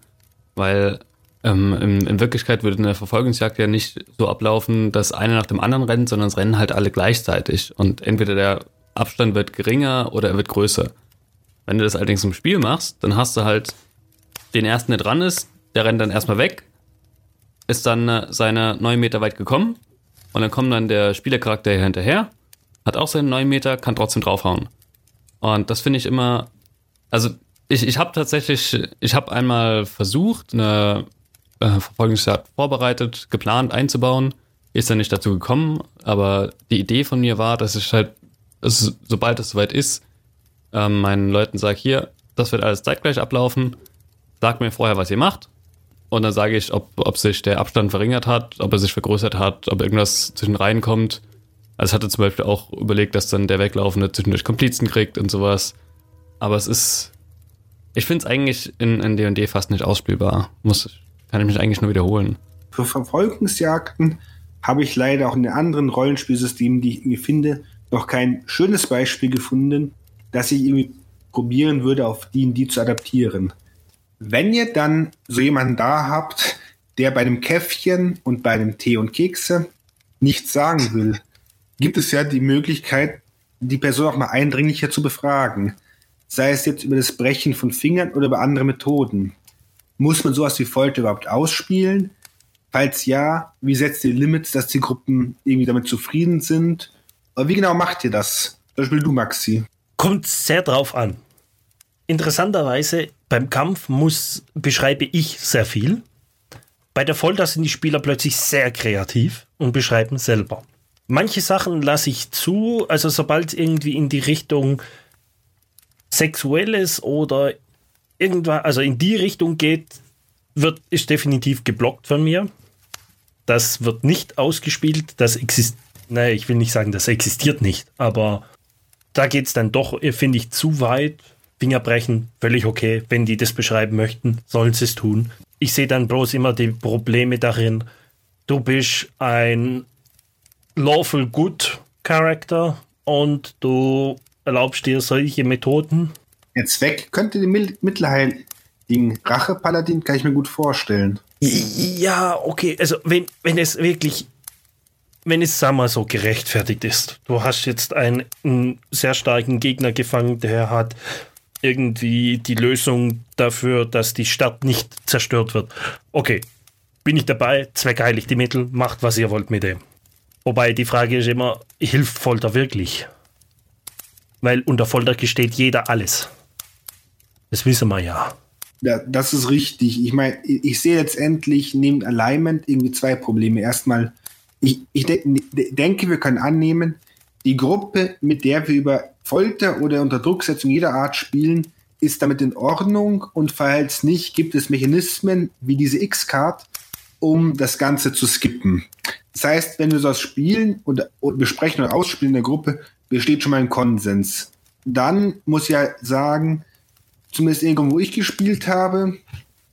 Weil ähm, in, in, Wirklichkeit würde eine Verfolgungsjagd ja nicht so ablaufen, dass einer nach dem anderen rennt, sondern es rennen halt alle gleichzeitig. Und entweder der Abstand wird geringer oder er wird größer. Wenn du das allerdings im Spiel machst, dann hast du halt den ersten, der dran ist, der rennt dann erstmal weg, ist dann äh, seine neun Meter weit gekommen und dann kommt dann der Spielercharakter hinterher, hat auch seine neun Meter, kann trotzdem draufhauen. Und das finde ich immer, also ich, ich habe tatsächlich, ich habe einmal versucht, eine äh, Verfolgungsjagd vorbereitet, geplant einzubauen, ist dann nicht dazu gekommen, aber die Idee von mir war, dass ich halt es, sobald es soweit ist, ähm, meinen Leuten sage, hier, das wird alles zeitgleich ablaufen, sagt mir vorher, was ihr macht. Und dann sage ich, ob, ob sich der Abstand verringert hat, ob er sich vergrößert hat, ob irgendwas zwischen rein kommt. Also ich hatte zum Beispiel auch überlegt, dass dann der Weglaufende zwischendurch Komplizen kriegt und sowas. Aber es ist, ich finde es eigentlich in, in D&D fast nicht ausspielbar. Muss, kann ich mich eigentlich nur wiederholen. Für Verfolgungsjagden habe ich leider auch in den anderen Rollenspielsystemen, die ich irgendwie finde, noch kein schönes Beispiel gefunden, das ich irgendwie probieren würde, auf die und die zu adaptieren. Wenn ihr dann so jemanden da habt, der bei einem Käffchen und bei einem Tee und Kekse nichts sagen will, gibt es ja die Möglichkeit, die Person auch mal eindringlicher zu befragen. Sei es jetzt über das Brechen von Fingern oder über andere Methoden. Muss man sowas wie Folter überhaupt ausspielen? Falls ja, wie setzt ihr Limits, dass die Gruppen irgendwie damit zufrieden sind? Aber wie genau macht ihr das? Zum Beispiel du, Maxi. Kommt sehr drauf an. Interessanterweise, beim Kampf muss, beschreibe ich sehr viel. Bei der Folter sind die Spieler plötzlich sehr kreativ und beschreiben selber. Manche Sachen lasse ich zu, also sobald es irgendwie in die Richtung Sexuelles oder irgendwas, also in die Richtung geht, wird, ist definitiv geblockt von mir. Das wird nicht ausgespielt, das existiert naja, ich will nicht sagen, das existiert nicht, aber da geht es dann doch, finde ich, zu weit. Fingerbrechen, völlig okay. Wenn die das beschreiben möchten, sollen sie es tun. Ich sehe dann bloß immer die Probleme darin, du bist ein lawful good Character und du erlaubst dir solche Methoden. Der Zweck könnte den Rache-Paladin kann ich mir gut vorstellen. Ja, okay. Also wenn, wenn es wirklich wenn es, sag mal so, gerechtfertigt ist. Du hast jetzt einen, einen sehr starken Gegner gefangen, der hat irgendwie die Lösung dafür, dass die Stadt nicht zerstört wird. Okay, bin ich dabei, zweckheilig die Mittel, macht was ihr wollt mit dem. Wobei die Frage ist immer, hilft Folter wirklich? Weil unter Folter gesteht jeder alles. Das wissen wir ja. Ja, das ist richtig. Ich meine, ich sehe letztendlich neben Alignment irgendwie zwei Probleme. Erstmal, ich, ich de denke, wir können annehmen, die Gruppe, mit der wir über Folter oder Unterdrucksetzung jeder Art spielen, ist damit in Ordnung und falls nicht, gibt es Mechanismen wie diese X-Card, um das Ganze zu skippen. Das heißt, wenn wir sowas spielen oder, oder besprechen oder ausspielen in der Gruppe, besteht schon mal ein Konsens. Dann muss ich ja sagen, zumindest irgendwo, wo ich gespielt habe,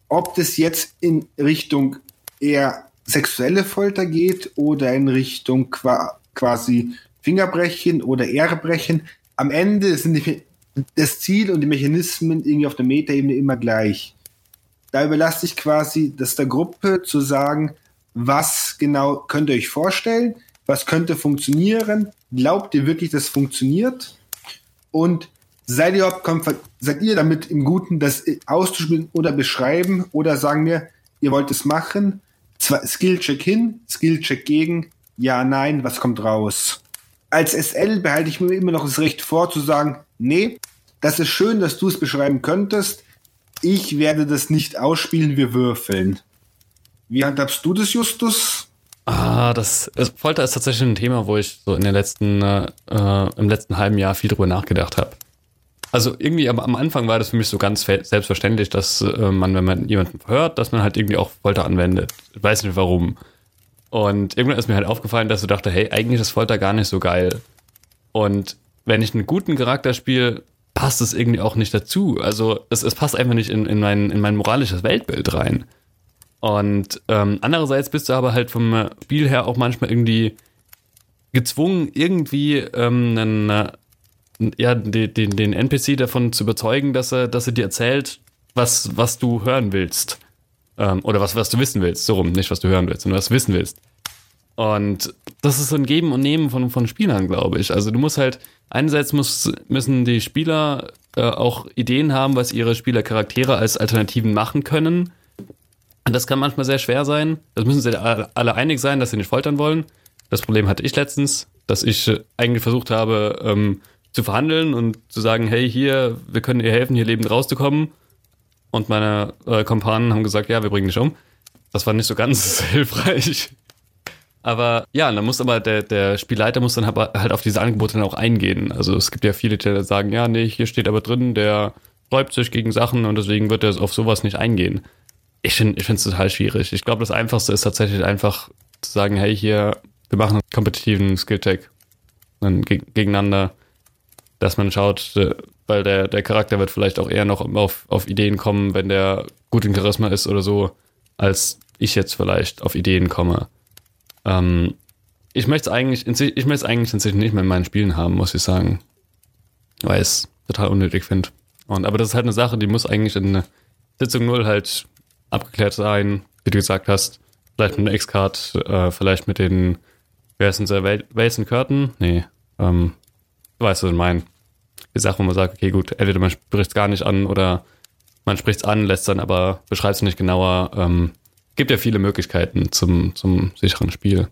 ob das jetzt in Richtung eher sexuelle Folter geht oder in Richtung qua quasi Fingerbrechen oder Ehrebrechen. Am Ende sind die, das Ziel und die Mechanismen irgendwie auf der Metaebene immer gleich. Da überlasse ich quasi das der Gruppe zu sagen, was genau könnt ihr euch vorstellen, was könnte funktionieren, glaubt ihr wirklich, das funktioniert und seid ihr, seid ihr damit im Guten, das auszuspielen oder beschreiben oder sagen wir, ihr wollt es machen, Skillcheck hin, Skillcheck gegen, ja, nein, was kommt raus? Als SL behalte ich mir immer noch das Recht vor zu sagen, nee, das ist schön, dass du es beschreiben könntest. Ich werde das nicht ausspielen, wir würfeln. Wie handhabst du das, Justus? Ah, das, das Folter ist tatsächlich ein Thema, wo ich so in den letzten, äh, im letzten halben Jahr viel drüber nachgedacht habe. Also irgendwie am, am, Anfang war das für mich so ganz selbstverständlich, dass äh, man, wenn man jemanden hört, dass man halt irgendwie auch Folter anwendet. Ich weiß nicht warum. Und irgendwann ist mir halt aufgefallen, dass ich dachte, hey, eigentlich ist Folter gar nicht so geil. Und wenn ich einen guten Charakter spiele, passt es irgendwie auch nicht dazu. Also es, es passt einfach nicht in, in, mein, in mein moralisches Weltbild rein. Und ähm, andererseits bist du aber halt vom Spiel her auch manchmal irgendwie gezwungen, irgendwie ähm, einen, ja, den, den, NPC davon zu überzeugen, dass er, dass er dir erzählt, was, was du hören willst. Ähm, oder was, was du wissen willst. So rum, nicht was du hören willst, sondern was du wissen willst. Und das ist so ein Geben und Nehmen von, von Spielern, glaube ich. Also du musst halt, einerseits muss, müssen die Spieler äh, auch Ideen haben, was ihre Spielercharaktere als Alternativen machen können. Und das kann manchmal sehr schwer sein. Das müssen sie alle einig sein, dass sie nicht foltern wollen. Das Problem hatte ich letztens, dass ich äh, eigentlich versucht habe, ähm, zu verhandeln und zu sagen, hey, hier, wir können ihr helfen, hier lebend rauszukommen. Und meine äh, Kompanen haben gesagt, ja, wir bringen dich um. Das war nicht so ganz hilfreich. Aber ja, dann muss aber der, der Spielleiter muss dann halt auf diese Angebote dann auch eingehen. Also es gibt ja viele, die sagen, ja, nee, hier steht aber drin, der räubt sich gegen Sachen und deswegen wird er auf sowas nicht eingehen. Ich finde es total schwierig. Ich glaube, das Einfachste ist tatsächlich einfach zu sagen, hey, hier, wir machen einen kompetitiven Skill-Check gegeneinander dass man schaut, äh, weil der, der Charakter wird vielleicht auch eher noch auf, auf Ideen kommen, wenn der gut in Charisma ist oder so, als ich jetzt vielleicht auf Ideen komme. Ähm, ich möchte es eigentlich, ich möchte eigentlich inzwischen nicht mehr in meinen Spielen haben, muss ich sagen. Weil ich es total unnötig finde. Aber das ist halt eine Sache, die muss eigentlich in Sitzung 0 halt abgeklärt sein, wie du gesagt hast. Vielleicht mit einer X-Card, äh, vielleicht mit den, wer ist denn der, Wales Curtain? Nee, ähm, Du weißt, was ich meine. Die Sache, wo man sagt, okay, gut, entweder man spricht es gar nicht an oder man spricht es an, lässt dann aber, beschreibt es nicht genauer. Ähm, gibt ja viele Möglichkeiten zum, zum sicheren Spiel.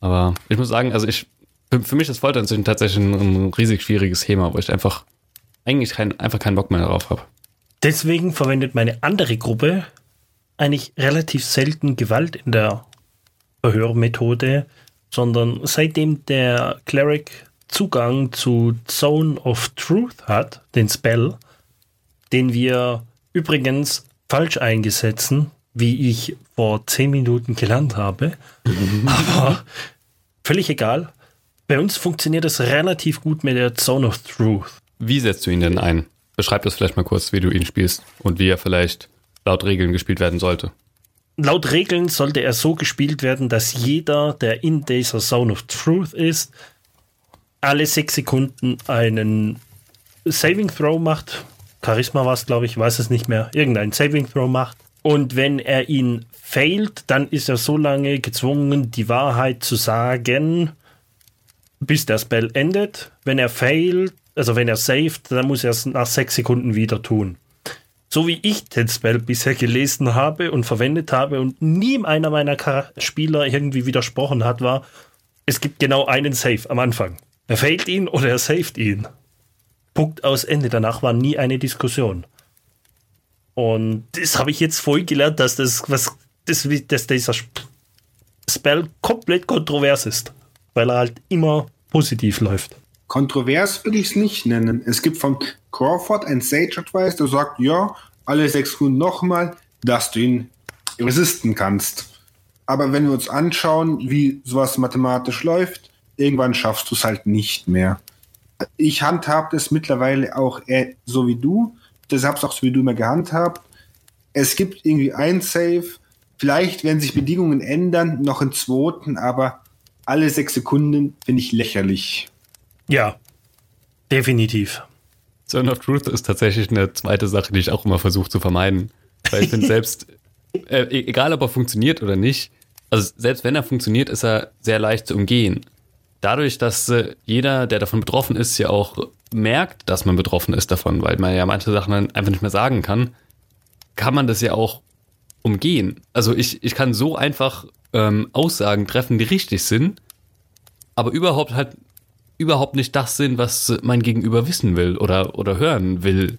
Aber ich muss sagen, also ich, für, für mich ist Folter inzwischen tatsächlich ein, ein, riesig schwieriges Thema, wo ich einfach eigentlich kein, einfach keinen Bock mehr darauf habe. Deswegen verwendet meine andere Gruppe eigentlich relativ selten Gewalt in der Verhörmethode, sondern seitdem der Cleric Zugang zu Zone of Truth hat, den Spell, den wir übrigens falsch eingesetzen, wie ich vor zehn Minuten gelernt habe. Aber völlig egal. Bei uns funktioniert es relativ gut mit der Zone of Truth. Wie setzt du ihn denn ein? Beschreib das vielleicht mal kurz, wie du ihn spielst und wie er vielleicht laut Regeln gespielt werden sollte. Laut Regeln sollte er so gespielt werden, dass jeder, der in dieser Zone of Truth ist, alle sechs Sekunden einen Saving Throw macht. Charisma war es, glaube ich, weiß es nicht mehr. Irgendein Saving Throw macht. Und wenn er ihn failt, dann ist er so lange gezwungen, die Wahrheit zu sagen, bis der Spell endet. Wenn er failt, also wenn er saved, dann muss er es nach sechs Sekunden wieder tun. So wie ich den Spell bisher gelesen habe und verwendet habe und nie einer meiner Spieler irgendwie widersprochen hat, war, es gibt genau einen Save am Anfang. Er failt ihn oder er saved ihn. Punkt aus Ende. Danach war nie eine Diskussion. Und das habe ich jetzt voll gelernt, dass das, was, das, dass dieser Spell komplett kontrovers ist. Weil er halt immer positiv läuft. Kontrovers würde ich es nicht nennen. Es gibt von Crawford ein Sage Advice, der sagt, ja, alle sechs Sekunden nochmal, dass du ihn resisten kannst. Aber wenn wir uns anschauen, wie sowas mathematisch läuft, irgendwann schaffst du es halt nicht mehr. Ich handhabe das mittlerweile auch so wie du, das hab's auch so wie du immer gehandhabt. Es gibt irgendwie ein Save, vielleicht werden sich Bedingungen ändern, noch einen zweiten, aber alle sechs Sekunden finde ich lächerlich. Ja, definitiv. Zone of Truth ist tatsächlich eine zweite Sache, die ich auch immer versuche zu vermeiden. Weil ich finde selbst, äh, e-, egal ob er funktioniert oder nicht, also selbst wenn er funktioniert, ist er sehr leicht zu umgehen. Dadurch, dass äh, jeder, der davon betroffen ist, ja auch merkt, dass man betroffen ist davon, weil man ja manche Sachen dann einfach nicht mehr sagen kann, kann man das ja auch umgehen. Also ich, ich kann so einfach ähm, Aussagen treffen, die richtig sind, aber überhaupt halt überhaupt nicht das sind, was mein Gegenüber wissen will oder, oder hören will.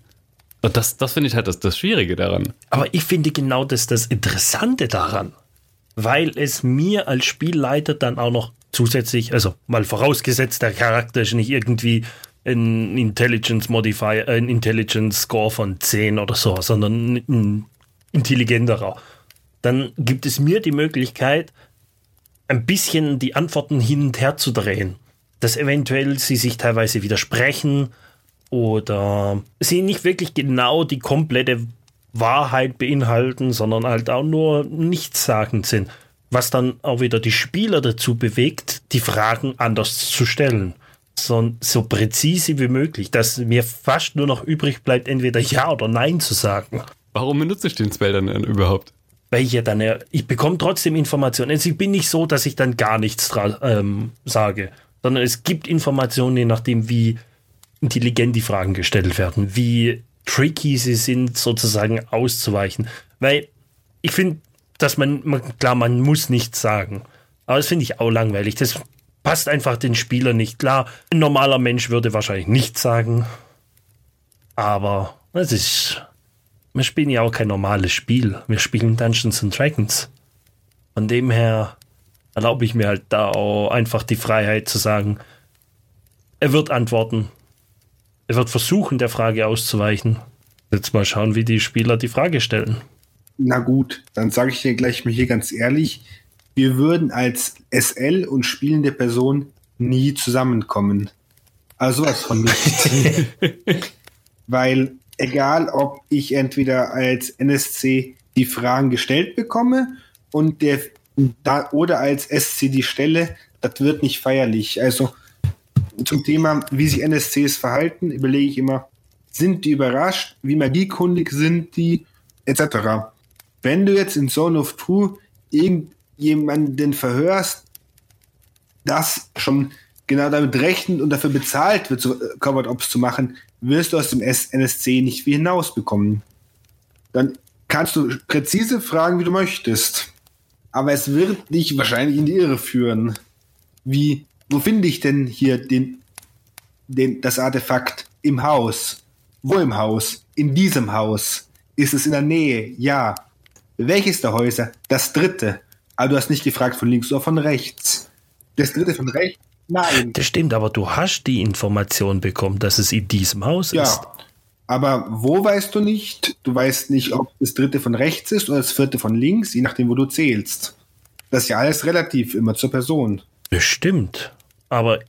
Und das, das finde ich halt das, das Schwierige daran. Aber ich finde genau das das Interessante daran, weil es mir als Spielleiter dann auch noch zusätzlich, also mal vorausgesetzt, der Charakter ist nicht irgendwie ein Intelligence Modifier, ein Intelligence Score von 10 oder so, sondern ein intelligenterer. Dann gibt es mir die Möglichkeit, ein bisschen die Antworten hin und her zu drehen. Dass eventuell sie sich teilweise widersprechen oder sie nicht wirklich genau die komplette Wahrheit beinhalten, sondern halt auch nur nichtssagend sind. Was dann auch wieder die Spieler dazu bewegt, die Fragen anders zu stellen. So, so präzise wie möglich, dass mir fast nur noch übrig bleibt, entweder Ja oder Nein zu sagen. Warum benutze ich den Spell dann überhaupt? Weil ich ja dann, ich bekomme trotzdem Informationen. Also ich bin nicht so, dass ich dann gar nichts ähm, sage, sondern es gibt Informationen, je nachdem, wie intelligent die Fragen gestellt werden, wie tricky sie sind, sozusagen auszuweichen. Weil ich finde, dass man, klar, man muss nichts sagen. Aber das finde ich auch langweilig. Das passt einfach den Spieler nicht. Klar, ein normaler Mensch würde wahrscheinlich nichts sagen. Aber es ist. Wir spielen ja auch kein normales Spiel. Wir spielen Dungeons and Dragons. Von dem her erlaube ich mir halt da auch einfach die Freiheit zu sagen, er wird antworten. Er wird versuchen, der Frage auszuweichen. Jetzt mal schauen, wie die Spieler die Frage stellen. Na gut, dann sage ich dir gleich mal hier ganz ehrlich, wir würden als SL und spielende Person nie zusammenkommen. Also was von nicht. Weil egal, ob ich entweder als NSC die Fragen gestellt bekomme und der da, oder als SC die stelle, das wird nicht feierlich. Also zum Thema, wie sich NSCs verhalten, überlege ich immer, sind die überrascht, wie magiekundig sind die, etc. Wenn du jetzt in Zone of True irgendjemanden verhörst, das schon genau damit rechnet und dafür bezahlt wird, so äh, Covered Ops zu machen, wirst du aus dem NSC nicht wie hinausbekommen. Dann kannst du präzise fragen, wie du möchtest. Aber es wird dich wahrscheinlich in die Irre führen. Wie wo finde ich denn hier den, den, das Artefakt? Im Haus. Wo im Haus? In diesem Haus. Ist es in der Nähe? Ja. Welches der Häuser? Das dritte. Aber du hast nicht gefragt von links oder von rechts. Das dritte von rechts? Nein. Das stimmt, aber du hast die Information bekommen, dass es in diesem Haus ja. ist. Aber wo weißt du nicht? Du weißt nicht, ob das dritte von rechts ist oder das vierte von links, je nachdem, wo du zählst. Das ist ja alles relativ immer zur Person. Bestimmt. Aber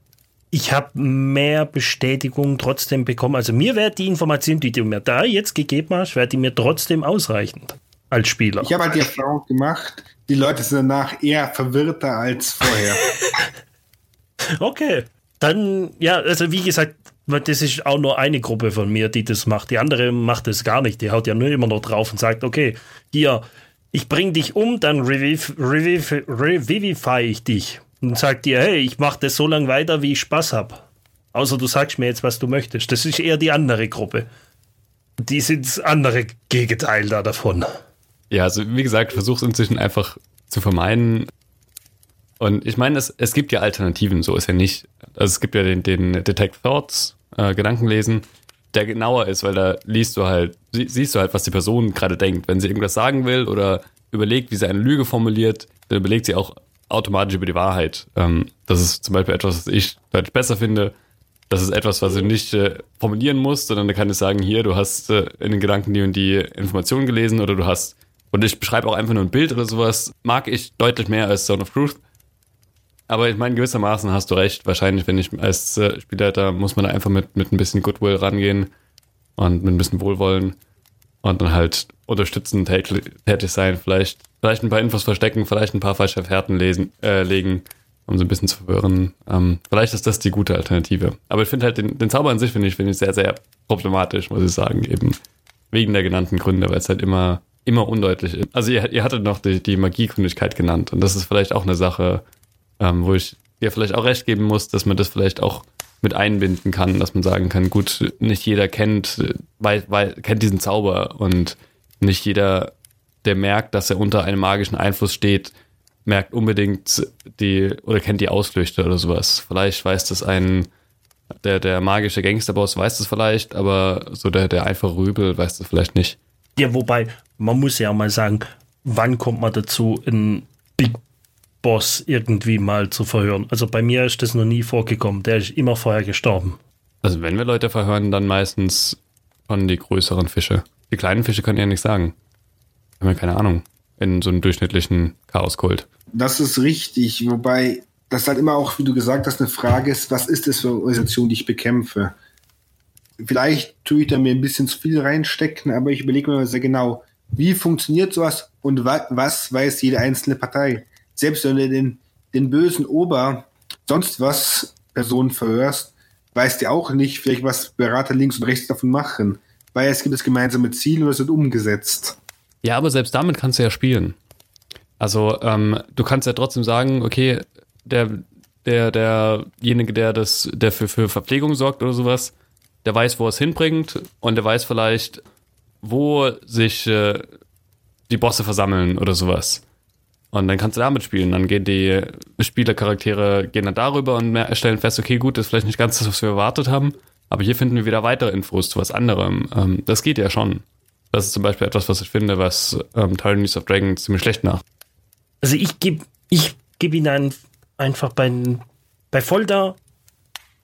ich habe mehr Bestätigung trotzdem bekommen. Also mir wäre die Information, die du mir da jetzt gegeben hast, wäre die mir trotzdem ausreichend als Spieler. Ich habe halt die Erfahrung gemacht, die Leute sind danach eher verwirrter als vorher. okay. Dann, ja, also wie gesagt, das ist auch nur eine Gruppe von mir, die das macht. Die andere macht das gar nicht. Die haut ja nur immer noch drauf und sagt, okay, hier, ich bring dich um, dann revivify ich dich und sagt dir, hey, ich mache das so lange weiter, wie ich Spaß habe. Außer du sagst mir jetzt, was du möchtest. Das ist eher die andere Gruppe. Die sind das andere Gegenteil da davon. Ja, also wie gesagt, versuch es inzwischen einfach zu vermeiden. Und ich meine, es, es gibt ja Alternativen, so ist ja nicht. Also es gibt ja den, den Detect Thoughts, äh, Gedankenlesen, der genauer ist, weil da liest du halt, sie, siehst du halt, was die Person gerade denkt. Wenn sie irgendwas sagen will oder überlegt, wie sie eine Lüge formuliert, dann überlegt sie auch, automatisch über die Wahrheit. Ähm, das ist zum Beispiel etwas, was ich deutlich besser finde. Das ist etwas, was du nicht äh, formulieren musst, sondern da kann ich sagen, hier, du hast äh, in den Gedanken die und die Informationen gelesen oder du hast, und ich beschreibe auch einfach nur ein Bild oder sowas, mag ich deutlich mehr als Zone of Truth. Aber ich meine, gewissermaßen hast du recht. Wahrscheinlich, wenn ich als äh, Spielleiter, muss man da einfach mit, mit ein bisschen Goodwill rangehen. und mit ein bisschen Wohlwollen und dann halt unterstützend tätig sein, vielleicht, vielleicht ein paar Infos verstecken, vielleicht ein paar falsche Fährten lesen, äh, legen, um so ein bisschen zu verwirren. Ähm, vielleicht ist das die gute Alternative. Aber ich finde halt den, den Zauber an sich finde ich, finde ich sehr, sehr problematisch, muss ich sagen, eben wegen der genannten Gründe, weil es halt immer, immer undeutlich ist. Also ihr, ihr hattet noch die, die Magiekundigkeit genannt und das ist vielleicht auch eine Sache, ähm, wo ich dir vielleicht auch recht geben muss, dass man das vielleicht auch mit einbinden kann, dass man sagen kann, gut, nicht jeder kennt, weil, weil, kennt diesen Zauber und nicht jeder, der merkt, dass er unter einem magischen Einfluss steht, merkt unbedingt die oder kennt die Ausflüchte oder sowas. Vielleicht weiß das ein, der, der magische Gangsterboss weiß das vielleicht, aber so der, der einfache Rübel weiß das vielleicht nicht. Ja, wobei, man muss ja mal sagen, wann kommt man dazu, ein Big Boss irgendwie mal zu verhören. Also bei mir ist das noch nie vorgekommen. Der ist immer vorher gestorben. Also wenn wir Leute verhören, dann meistens von die größeren Fische. Die kleinen Fische können ja nicht sagen. Haben wir keine Ahnung. In so einem durchschnittlichen Chaoskult. Das ist richtig, wobei das halt immer auch, wie du gesagt hast, eine Frage ist, was ist das für eine Organisation, die ich bekämpfe? Vielleicht tue ich da mir ein bisschen zu viel reinstecken, aber ich überlege mir sehr genau, wie funktioniert sowas und wa was weiß jede einzelne Partei? selbst wenn du den, den bösen Ober sonst was Personen verhörst, weißt du auch nicht, vielleicht was Berater links und rechts davon machen. Weil es gibt das gemeinsame Ziel und es wird umgesetzt. Ja, aber selbst damit kannst du ja spielen. Also ähm, du kannst ja trotzdem sagen, okay, der, der, derjenige, der das, der für, für Verpflegung sorgt oder sowas, der weiß, wo er es hinbringt und der weiß vielleicht, wo sich äh, die Bosse versammeln oder sowas. Und dann kannst du damit spielen. Dann gehen die Spielercharaktere gehen dann darüber und stellen fest, okay, gut, das ist vielleicht nicht ganz das, was wir erwartet haben. Aber hier finden wir wieder weitere Infos zu was anderem. Ähm, das geht ja schon. Das ist zum Beispiel etwas, was ich finde, was ähm, Tyranids of Dragons ziemlich schlecht macht. Also ich gebe ich geb ihnen einfach bei, bei Folter,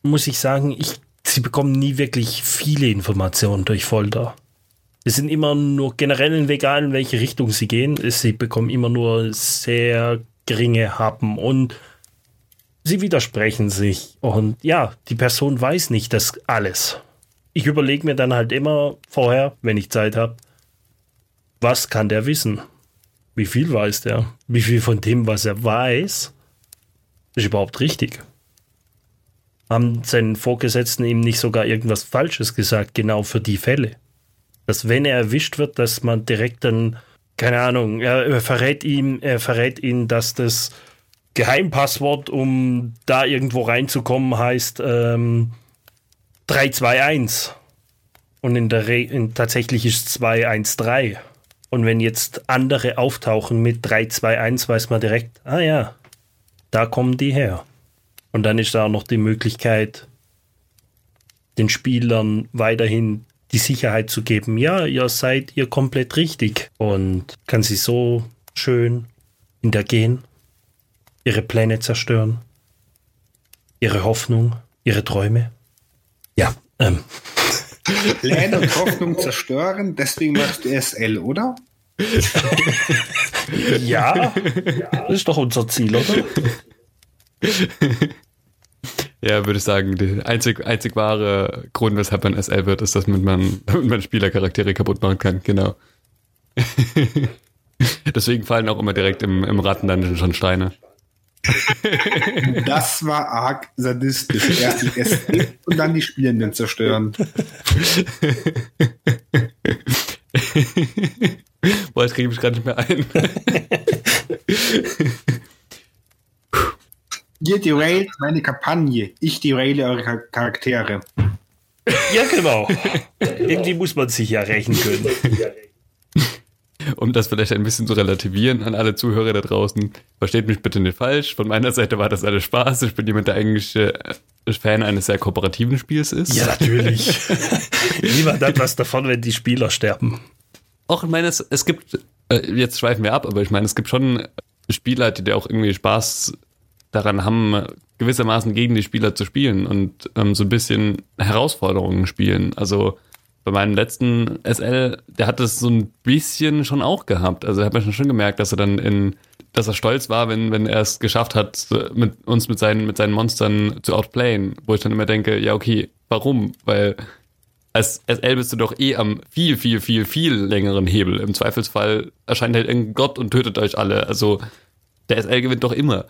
muss ich sagen, ich, sie bekommen nie wirklich viele Informationen durch Folter. Es sind immer nur generell egal, in welche Richtung sie gehen. Sie bekommen immer nur sehr geringe Happen und sie widersprechen sich. Und ja, die Person weiß nicht das alles. Ich überlege mir dann halt immer vorher, wenn ich Zeit habe, was kann der wissen? Wie viel weiß der? Wie viel von dem, was er weiß, ist überhaupt richtig? Haben seinen Vorgesetzten ihm nicht sogar irgendwas Falsches gesagt, genau für die Fälle? Dass wenn er erwischt wird, dass man direkt dann, keine Ahnung, er, er verrät ihm, er verrät ihn, dass das Geheimpasswort, um da irgendwo reinzukommen, heißt ähm, 321. Und in der Re in, tatsächlich ist 213. Und wenn jetzt andere auftauchen mit 321, weiß man direkt, ah ja, da kommen die her. Und dann ist da auch noch die Möglichkeit, den Spielern weiterhin die Sicherheit zu geben, ja, ihr seid ihr komplett richtig und kann sie so schön hintergehen, ihre Pläne zerstören, ihre Hoffnung, ihre Träume. Ja, ähm. Pläne und Hoffnung zerstören, deswegen machst du SL, oder? ja, das ist doch unser Ziel, oder? Ja, würde ich sagen, der einzig, einzig wahre Grund, weshalb man SL wird, ist, dass man, damit man Spielercharaktere kaputt machen kann, genau. Deswegen fallen auch immer direkt im, im Rattendungeon schon Steine. Das war arg sadistisch. Erst die SL und dann die Spielenden zerstören. Boah, jetzt kriege ich mich gerade nicht mehr ein. Ihr derailt meine Kampagne. Ich deraile eure Charaktere. Ja, genau. Irgendwie muss man sich ja rächen können. Um das vielleicht ein bisschen zu relativieren an alle Zuhörer da draußen, versteht mich bitte nicht falsch. Von meiner Seite war das alles Spaß. Ich bin jemand, der eigentlich äh, Fan eines sehr kooperativen Spiels ist. Ja, natürlich. Niemand hat was davon, wenn die Spieler sterben. Auch, ich meine, es, es gibt, äh, jetzt schweifen wir ab, aber ich meine, es gibt schon Spieler, die dir auch irgendwie Spaß daran haben, gewissermaßen gegen die Spieler zu spielen und ähm, so ein bisschen Herausforderungen spielen. Also bei meinem letzten SL, der hat das so ein bisschen schon auch gehabt. Also hat man schon gemerkt, dass er dann in, dass er stolz war, wenn, wenn er es geschafft hat, mit uns mit seinen, mit seinen Monstern zu outplayen, wo ich dann immer denke, ja, okay, warum? Weil als SL bist du doch eh am viel, viel, viel, viel längeren Hebel. Im Zweifelsfall erscheint halt irgendein Gott und tötet euch alle. Also der SL gewinnt doch immer.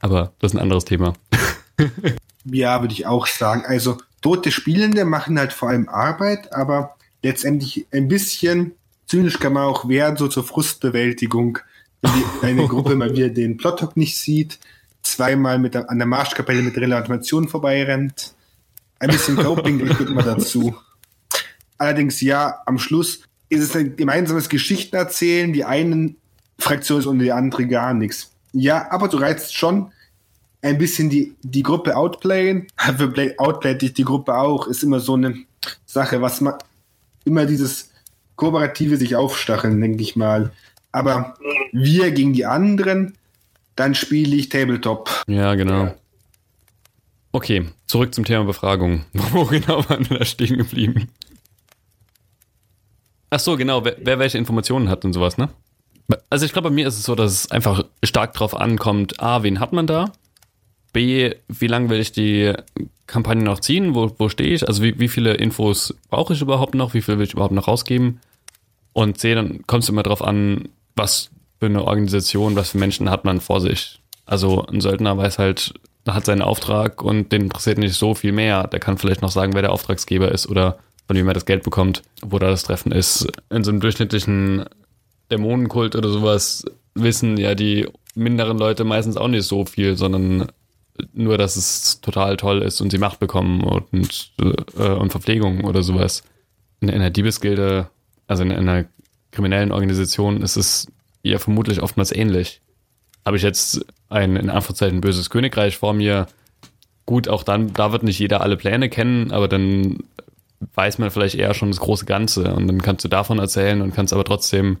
Aber das ist ein anderes Thema. ja, würde ich auch sagen. Also tote Spielende machen halt vor allem Arbeit, aber letztendlich ein bisschen zynisch kann man auch werden, so zur Frustbewältigung. Wenn die, eine Gruppe mal wieder den Plothock nicht sieht, zweimal mit der, an der Marschkapelle mit Relation vorbeirennt. Ein bisschen Coping gehört immer dazu. Allerdings ja, am Schluss ist es ein gemeinsames Geschichtenerzählen. Die einen Fraktion ist und die andere gar nichts. Ja, aber du reizt schon ein bisschen die, die Gruppe outplayen. Outplayt dich die Gruppe auch. Ist immer so eine Sache, was man immer dieses Kooperative sich aufstacheln, denke ich mal. Aber wir gegen die anderen, dann spiele ich Tabletop. Ja, genau. Okay, zurück zum Thema Befragung. Wo genau waren wir da stehen geblieben? Ach so, genau, wer, wer welche Informationen hat und sowas, ne? Also ich glaube, bei mir ist es so, dass es einfach stark drauf ankommt, A, wen hat man da? B, wie lange will ich die Kampagne noch ziehen? Wo, wo stehe ich? Also wie, wie viele Infos brauche ich überhaupt noch? Wie viel will ich überhaupt noch rausgeben? Und C, dann kommt es immer drauf an, was für eine Organisation, was für Menschen hat man vor sich. Also ein Söldner weiß halt, hat seinen Auftrag und den interessiert nicht so viel mehr. Der kann vielleicht noch sagen, wer der Auftragsgeber ist oder von wem er das Geld bekommt, wo da das Treffen ist. In so einem durchschnittlichen Dämonenkult oder sowas wissen ja die minderen Leute meistens auch nicht so viel, sondern nur, dass es total toll ist und sie Macht bekommen und, äh, und Verpflegung oder sowas. In, in der Diebesgilde, also in, in einer kriminellen Organisation, ist es ja vermutlich oftmals ähnlich. Habe ich jetzt ein in Anführungszeichen böses Königreich vor mir, gut, auch dann, da wird nicht jeder alle Pläne kennen, aber dann weiß man vielleicht eher schon das große Ganze und dann kannst du davon erzählen und kannst aber trotzdem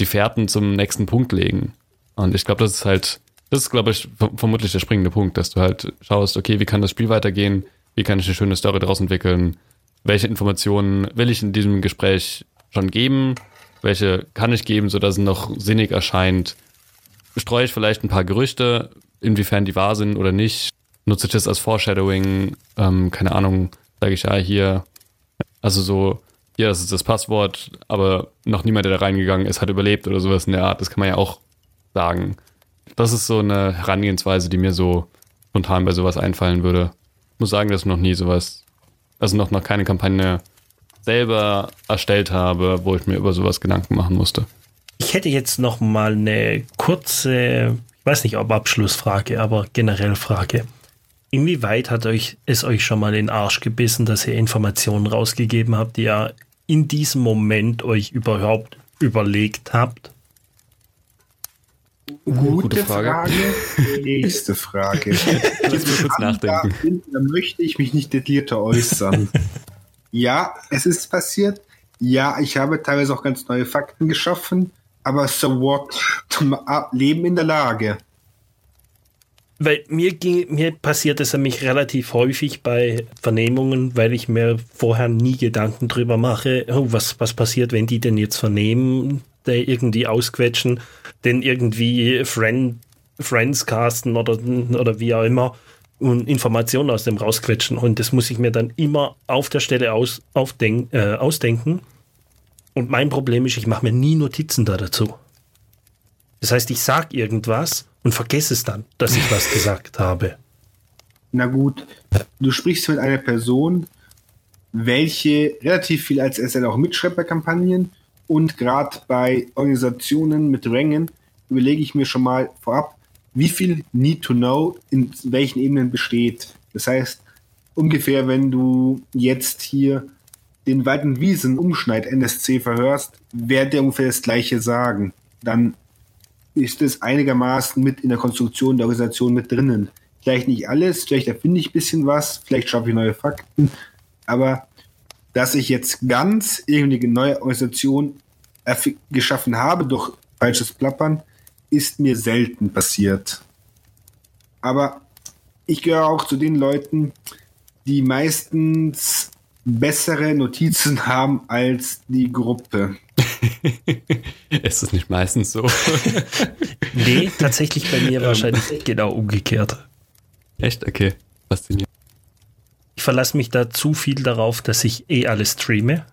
die Fährten zum nächsten Punkt legen. Und ich glaube, das ist halt, das ist, glaube ich, vermutlich der springende Punkt, dass du halt schaust, okay, wie kann das Spiel weitergehen? Wie kann ich eine schöne Story daraus entwickeln? Welche Informationen will ich in diesem Gespräch schon geben? Welche kann ich geben, sodass es noch sinnig erscheint? Streue ich vielleicht ein paar Gerüchte, inwiefern die wahr sind oder nicht? Nutze ich das als Foreshadowing? Ähm, keine Ahnung, sage ich ja hier. Also so, ja, das ist das Passwort, aber noch niemand, der da reingegangen ist, hat überlebt oder sowas in der Art. Das kann man ja auch sagen. Das ist so eine Herangehensweise, die mir so spontan bei sowas einfallen würde. Ich muss sagen, dass ich noch nie sowas, also noch, noch keine Kampagne selber erstellt habe, wo ich mir über sowas Gedanken machen musste. Ich hätte jetzt noch mal eine kurze, ich weiß nicht, ob Abschlussfrage, aber generell Frage. Inwieweit hat euch es euch schon mal in den Arsch gebissen, dass ihr Informationen rausgegeben habt, die ihr in diesem Moment euch überhaupt überlegt habt? Gute, Gute Frage. Frage. Nächste Frage. Jetzt muss kurz nachdenken. Da, möchte ich mich nicht detaillierter äußern. ja, es ist passiert. Ja, ich habe teilweise auch ganz neue Fakten geschaffen. Aber so what? Zum Leben in der Lage. Weil mir, ging, mir passiert es nämlich relativ häufig bei Vernehmungen, weil ich mir vorher nie Gedanken drüber mache, oh, was, was passiert, wenn die denn jetzt vernehmen, der irgendwie ausquetschen, denn irgendwie Friend, Friends casten oder, oder wie auch immer und Informationen aus dem rausquetschen. Und das muss ich mir dann immer auf der Stelle aus, aufdenk, äh, ausdenken. Und mein Problem ist, ich mache mir nie Notizen da dazu. Das heißt, ich sage irgendwas und vergesse es dann, dass ich was gesagt habe. Na gut, du sprichst mit einer Person, welche relativ viel als SL auch mitschreibt bei Kampagnen und gerade bei Organisationen mit Rängen überlege ich mir schon mal vorab, wie viel Need to Know in welchen Ebenen besteht. Das heißt, ungefähr, wenn du jetzt hier den weiten Wiesen Umschneid NSC verhörst, wird der ungefähr das gleiche sagen. Dann ist es einigermaßen mit in der Konstruktion der Organisation mit drinnen. Vielleicht nicht alles, vielleicht erfinde ich ein bisschen was, vielleicht schaffe ich neue Fakten, aber dass ich jetzt ganz irgendwie eine neue Organisation geschaffen habe durch falsches Plappern, ist mir selten passiert. Aber ich gehöre auch zu den Leuten, die meistens bessere Notizen haben als die Gruppe. ist es nicht meistens so? nee, tatsächlich bei mir wahrscheinlich genau umgekehrt. Echt? Okay. Faszinierend. ich verlasse mich da zu viel darauf, dass ich eh alles streame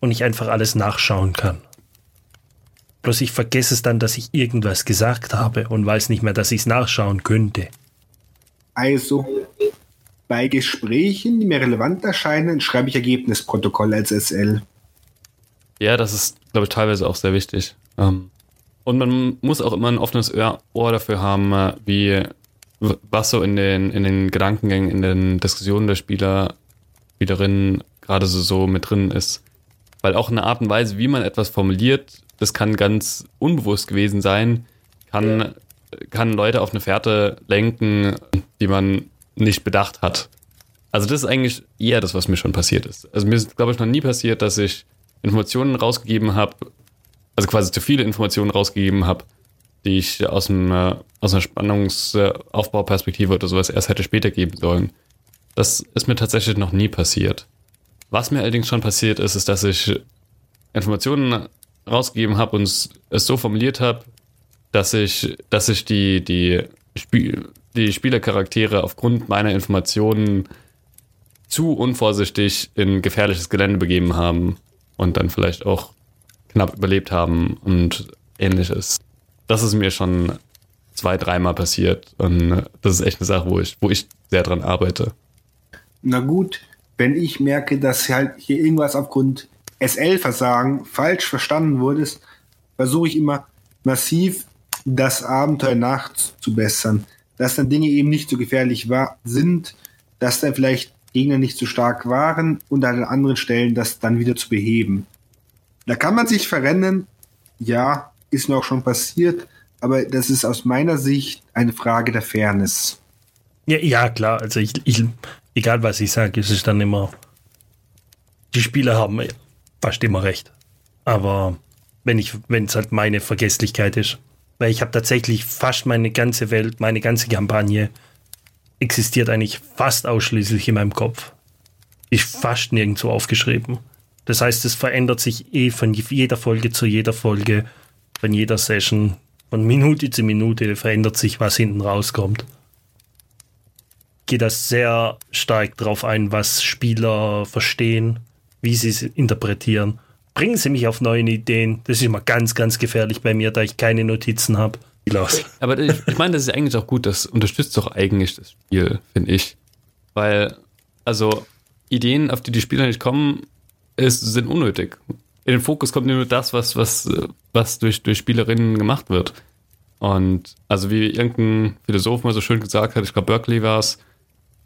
und ich einfach alles nachschauen kann. Bloß ich vergesse es dann, dass ich irgendwas gesagt habe und weiß nicht mehr, dass ich es nachschauen könnte. Also, bei Gesprächen, die mir relevant erscheinen, schreibe ich Ergebnisprotokoll als SL. Ja, das ist, glaube ich, teilweise auch sehr wichtig. Ähm, und man muss auch immer ein offenes Ohr dafür haben, äh, wie was so in den, in den Gedankengängen, in den Diskussionen der Spieler, Spielerinnen gerade so, so mit drin ist. Weil auch eine Art und Weise, wie man etwas formuliert, das kann ganz unbewusst gewesen sein, kann, kann Leute auf eine Fährte lenken, die man nicht bedacht hat. Also das ist eigentlich eher das, was mir schon passiert ist. Also mir ist, glaube ich, noch nie passiert, dass ich Informationen rausgegeben habe, also quasi zu viele Informationen rausgegeben habe, die ich aus, dem, äh, aus einer Spannungsaufbauperspektive oder sowas erst hätte später geben sollen. Das ist mir tatsächlich noch nie passiert. Was mir allerdings schon passiert ist, ist, dass ich Informationen rausgegeben habe und es so formuliert habe, dass ich, dass ich die, die, Spiel, die Spielercharaktere aufgrund meiner Informationen zu unvorsichtig in gefährliches Gelände begeben haben und dann vielleicht auch knapp überlebt haben und ähnliches. Das ist mir schon zwei, dreimal passiert und das ist echt eine Sache, wo ich, wo ich sehr dran arbeite. Na gut, wenn ich merke, dass halt hier irgendwas aufgrund SL-Versagen falsch verstanden wurde, versuche ich immer massiv das Abenteuer nachzubessern. Dass dann Dinge eben nicht so gefährlich war, sind, dass dann vielleicht Gegner nicht so stark waren und an anderen Stellen das dann wieder zu beheben. Da kann man sich verrennen, ja, ist mir auch schon passiert, aber das ist aus meiner Sicht eine Frage der Fairness. Ja, ja klar, also ich, ich egal was ich sage, ist es dann immer, die Spieler haben fast immer recht. Aber wenn ich, wenn es halt meine Vergesslichkeit ist, weil ich habe tatsächlich fast meine ganze Welt, meine ganze Kampagne existiert eigentlich fast ausschließlich in meinem Kopf. Ist fast nirgendwo aufgeschrieben. Das heißt, es verändert sich eh von jeder Folge zu jeder Folge, von jeder Session, von Minute zu Minute verändert sich, was hinten rauskommt. Geht das sehr stark darauf ein, was Spieler verstehen wie sie es interpretieren. Bringen sie mich auf neue Ideen. Das ist immer ganz, ganz gefährlich bei mir, da ich keine Notizen habe. Aber ich, ich meine, das ist eigentlich auch gut, das unterstützt doch eigentlich das Spiel, finde ich. Weil, also, Ideen, auf die die Spieler nicht kommen, ist, sind unnötig. In den Fokus kommt nur das, was, was, was durch, durch Spielerinnen gemacht wird. Und also wie irgendein Philosoph mal so schön gesagt hat, ich glaube Berkeley war es,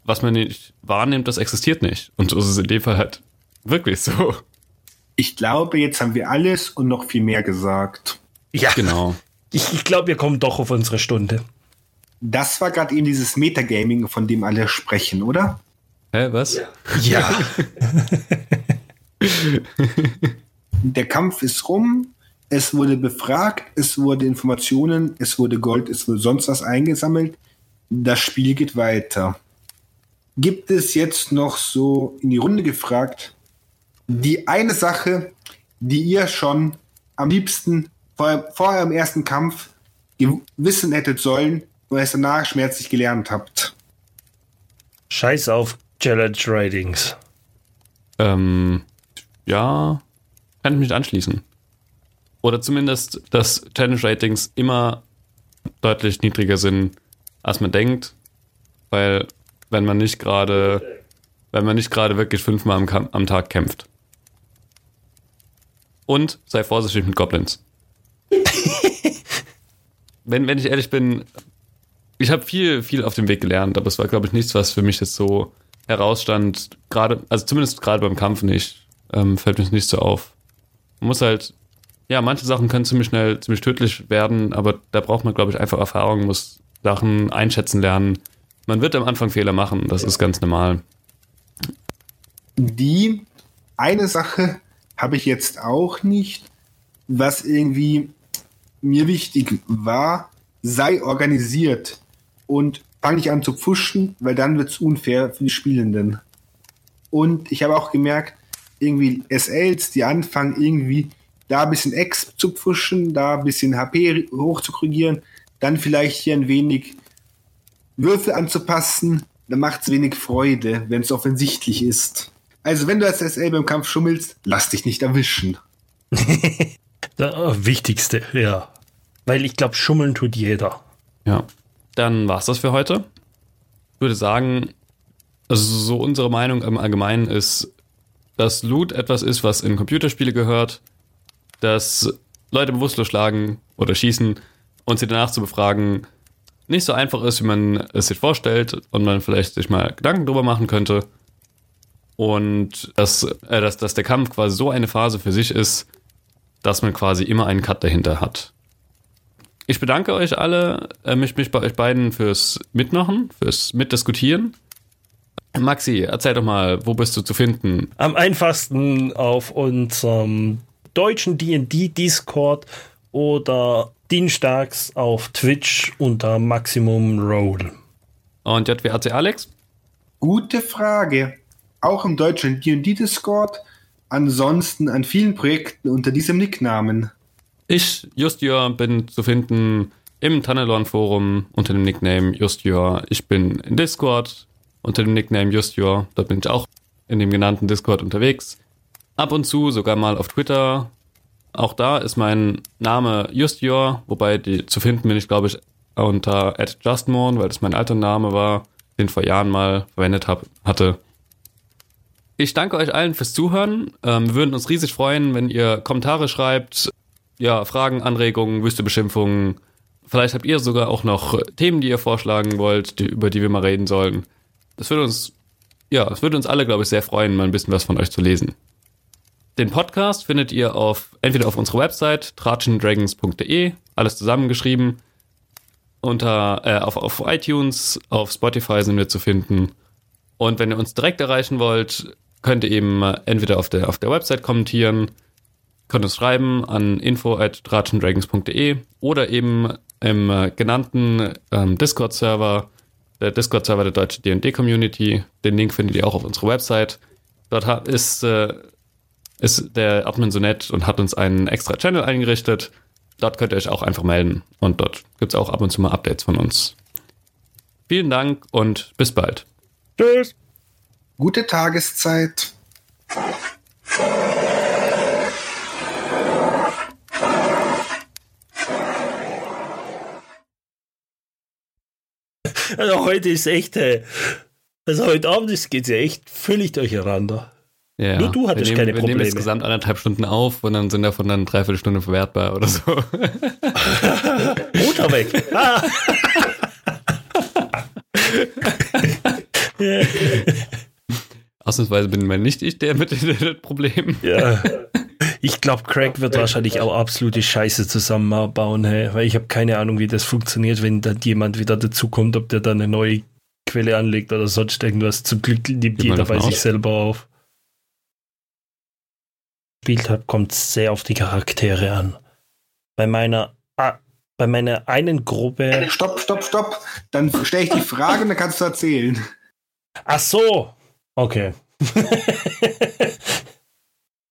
was man nicht wahrnimmt, das existiert nicht. Und so ist es in dem Fall halt Wirklich so. Ich glaube, jetzt haben wir alles und noch viel mehr gesagt. Ja, genau. Ich, ich glaube, wir kommen doch auf unsere Stunde. Das war gerade eben dieses Metagaming, von dem alle sprechen, oder? Hä, was? Ja. ja. Der Kampf ist rum. Es wurde befragt, es wurde Informationen, es wurde Gold, es wurde sonst was eingesammelt. Das Spiel geht weiter. Gibt es jetzt noch so in die Runde gefragt, die eine Sache, die ihr schon am liebsten vor, vor eurem ersten Kampf wissen hättet sollen und es danach schmerzlich gelernt habt? Scheiß auf Challenge Ratings. Ähm, ja, kann ich mich anschließen. Oder zumindest, dass Challenge Ratings immer deutlich niedriger sind, als man denkt. Weil, wenn man nicht gerade, wenn man nicht gerade wirklich fünfmal am, am Tag kämpft. Und sei vorsichtig mit Goblins. Wenn, wenn ich ehrlich bin, ich habe viel, viel auf dem Weg gelernt, aber es war, glaube ich, nichts, was für mich jetzt so herausstand. Gerade, also zumindest gerade beim Kampf nicht, ähm, fällt mir nicht so auf. Man muss halt, ja, manche Sachen können ziemlich schnell, ziemlich tödlich werden, aber da braucht man, glaube ich, einfach Erfahrung, muss Sachen einschätzen lernen. Man wird am Anfang Fehler machen, das ist ganz normal. Die eine Sache, habe ich jetzt auch nicht. Was irgendwie mir wichtig war, sei organisiert und fang nicht an zu pfuschen, weil dann wird es unfair für die Spielenden. Und ich habe auch gemerkt, irgendwie SLs, die anfangen irgendwie da ein bisschen X zu pfuschen, da ein bisschen HP hoch dann vielleicht hier ein wenig Würfel anzupassen, dann macht es wenig Freude, wenn es offensichtlich ist. Also wenn du als SL beim Kampf schummelst, lass dich nicht erwischen. das Wichtigste, ja. Weil ich glaube, schummeln tut jeder. Ja. Dann war's das für heute. Ich würde sagen, also so unsere Meinung im Allgemeinen ist, dass Loot etwas ist, was in Computerspiele gehört, dass Leute bewusstlos schlagen oder schießen und sie danach zu befragen nicht so einfach ist, wie man es sich vorstellt und man vielleicht sich mal Gedanken drüber machen könnte. Und dass, äh, dass, dass der Kampf quasi so eine Phase für sich ist, dass man quasi immer einen Cut dahinter hat. Ich bedanke euch alle, äh, mich, mich bei euch beiden fürs Mitmachen, fürs Mitdiskutieren. Maxi, erzähl doch mal, wo bist du zu finden? Am einfachsten auf unserem deutschen D&D Discord oder dienstags auf Twitch unter Maximum Roll. Und JWAC Alex? Gute Frage. Auch im deutschen D&D Discord, ansonsten an vielen Projekten unter diesem Nicknamen. Ich, Justjör, bin zu finden im Tunnelon Forum unter dem Nickname Justjör. Ich bin in Discord unter dem Nickname Justjör. Dort bin ich auch in dem genannten Discord unterwegs. Ab und zu sogar mal auf Twitter auch da ist mein Name Justjor, wobei die zu finden bin ich, glaube ich, unter @justmorn, weil das mein alter Name war, den vor Jahren mal verwendet hab, hatte. Ich danke euch allen fürs Zuhören. Ähm, wir würden uns riesig freuen, wenn ihr Kommentare schreibt, ja, Fragen, Anregungen, wüste Beschimpfungen. Vielleicht habt ihr sogar auch noch Themen, die ihr vorschlagen wollt, die, über die wir mal reden sollen. Das würde uns, ja, es würde uns alle, glaube ich, sehr freuen, mal ein bisschen was von euch zu lesen. Den Podcast findet ihr auf entweder auf unserer Website tratschendragons.de, alles zusammengeschrieben, unter äh, auf, auf iTunes, auf Spotify sind wir zu finden. Und wenn ihr uns direkt erreichen wollt, könnt ihr eben entweder auf der auf der Website kommentieren, könnt uns schreiben an info@tratschendragons.de oder eben im äh, genannten ähm, Discord-Server, der Discord-Server der Deutsche D&D Community. Den Link findet ihr auch auf unserer Website. Dort ist äh, ist der Admin so nett und hat uns einen extra Channel eingerichtet. Dort könnt ihr euch auch einfach melden. Und dort gibt es auch ab und zu mal Updates von uns. Vielen Dank und bis bald. Tschüss. Gute Tageszeit. Also heute ist echt, äh, also heute Abend geht es ja echt völlig durcheinander. Ja, Nur du hattest wir nehmen, keine wir Probleme. nehmen insgesamt anderthalb Stunden auf und dann sind davon dann dreiviertel Stunde verwertbar oder so. Motor weg. Ah. Ausnahmsweise bin mal nicht ich der mit den Problemen. Ja. Ich glaube, Craig wird wahrscheinlich auch absolute Scheiße zusammenbauen, hey? weil ich habe keine Ahnung, wie das funktioniert, wenn dann jemand wieder dazukommt, ob der da eine neue Quelle anlegt oder sonst irgendwas. Zum Glück nimmt jeder bei sich selber auf gespielt habe, kommt sehr auf die Charaktere an. Bei meiner, ah, bei meiner einen Gruppe. Stopp, stopp, stopp. Dann stelle ich die Frage und dann kannst du erzählen. Ach so. Okay.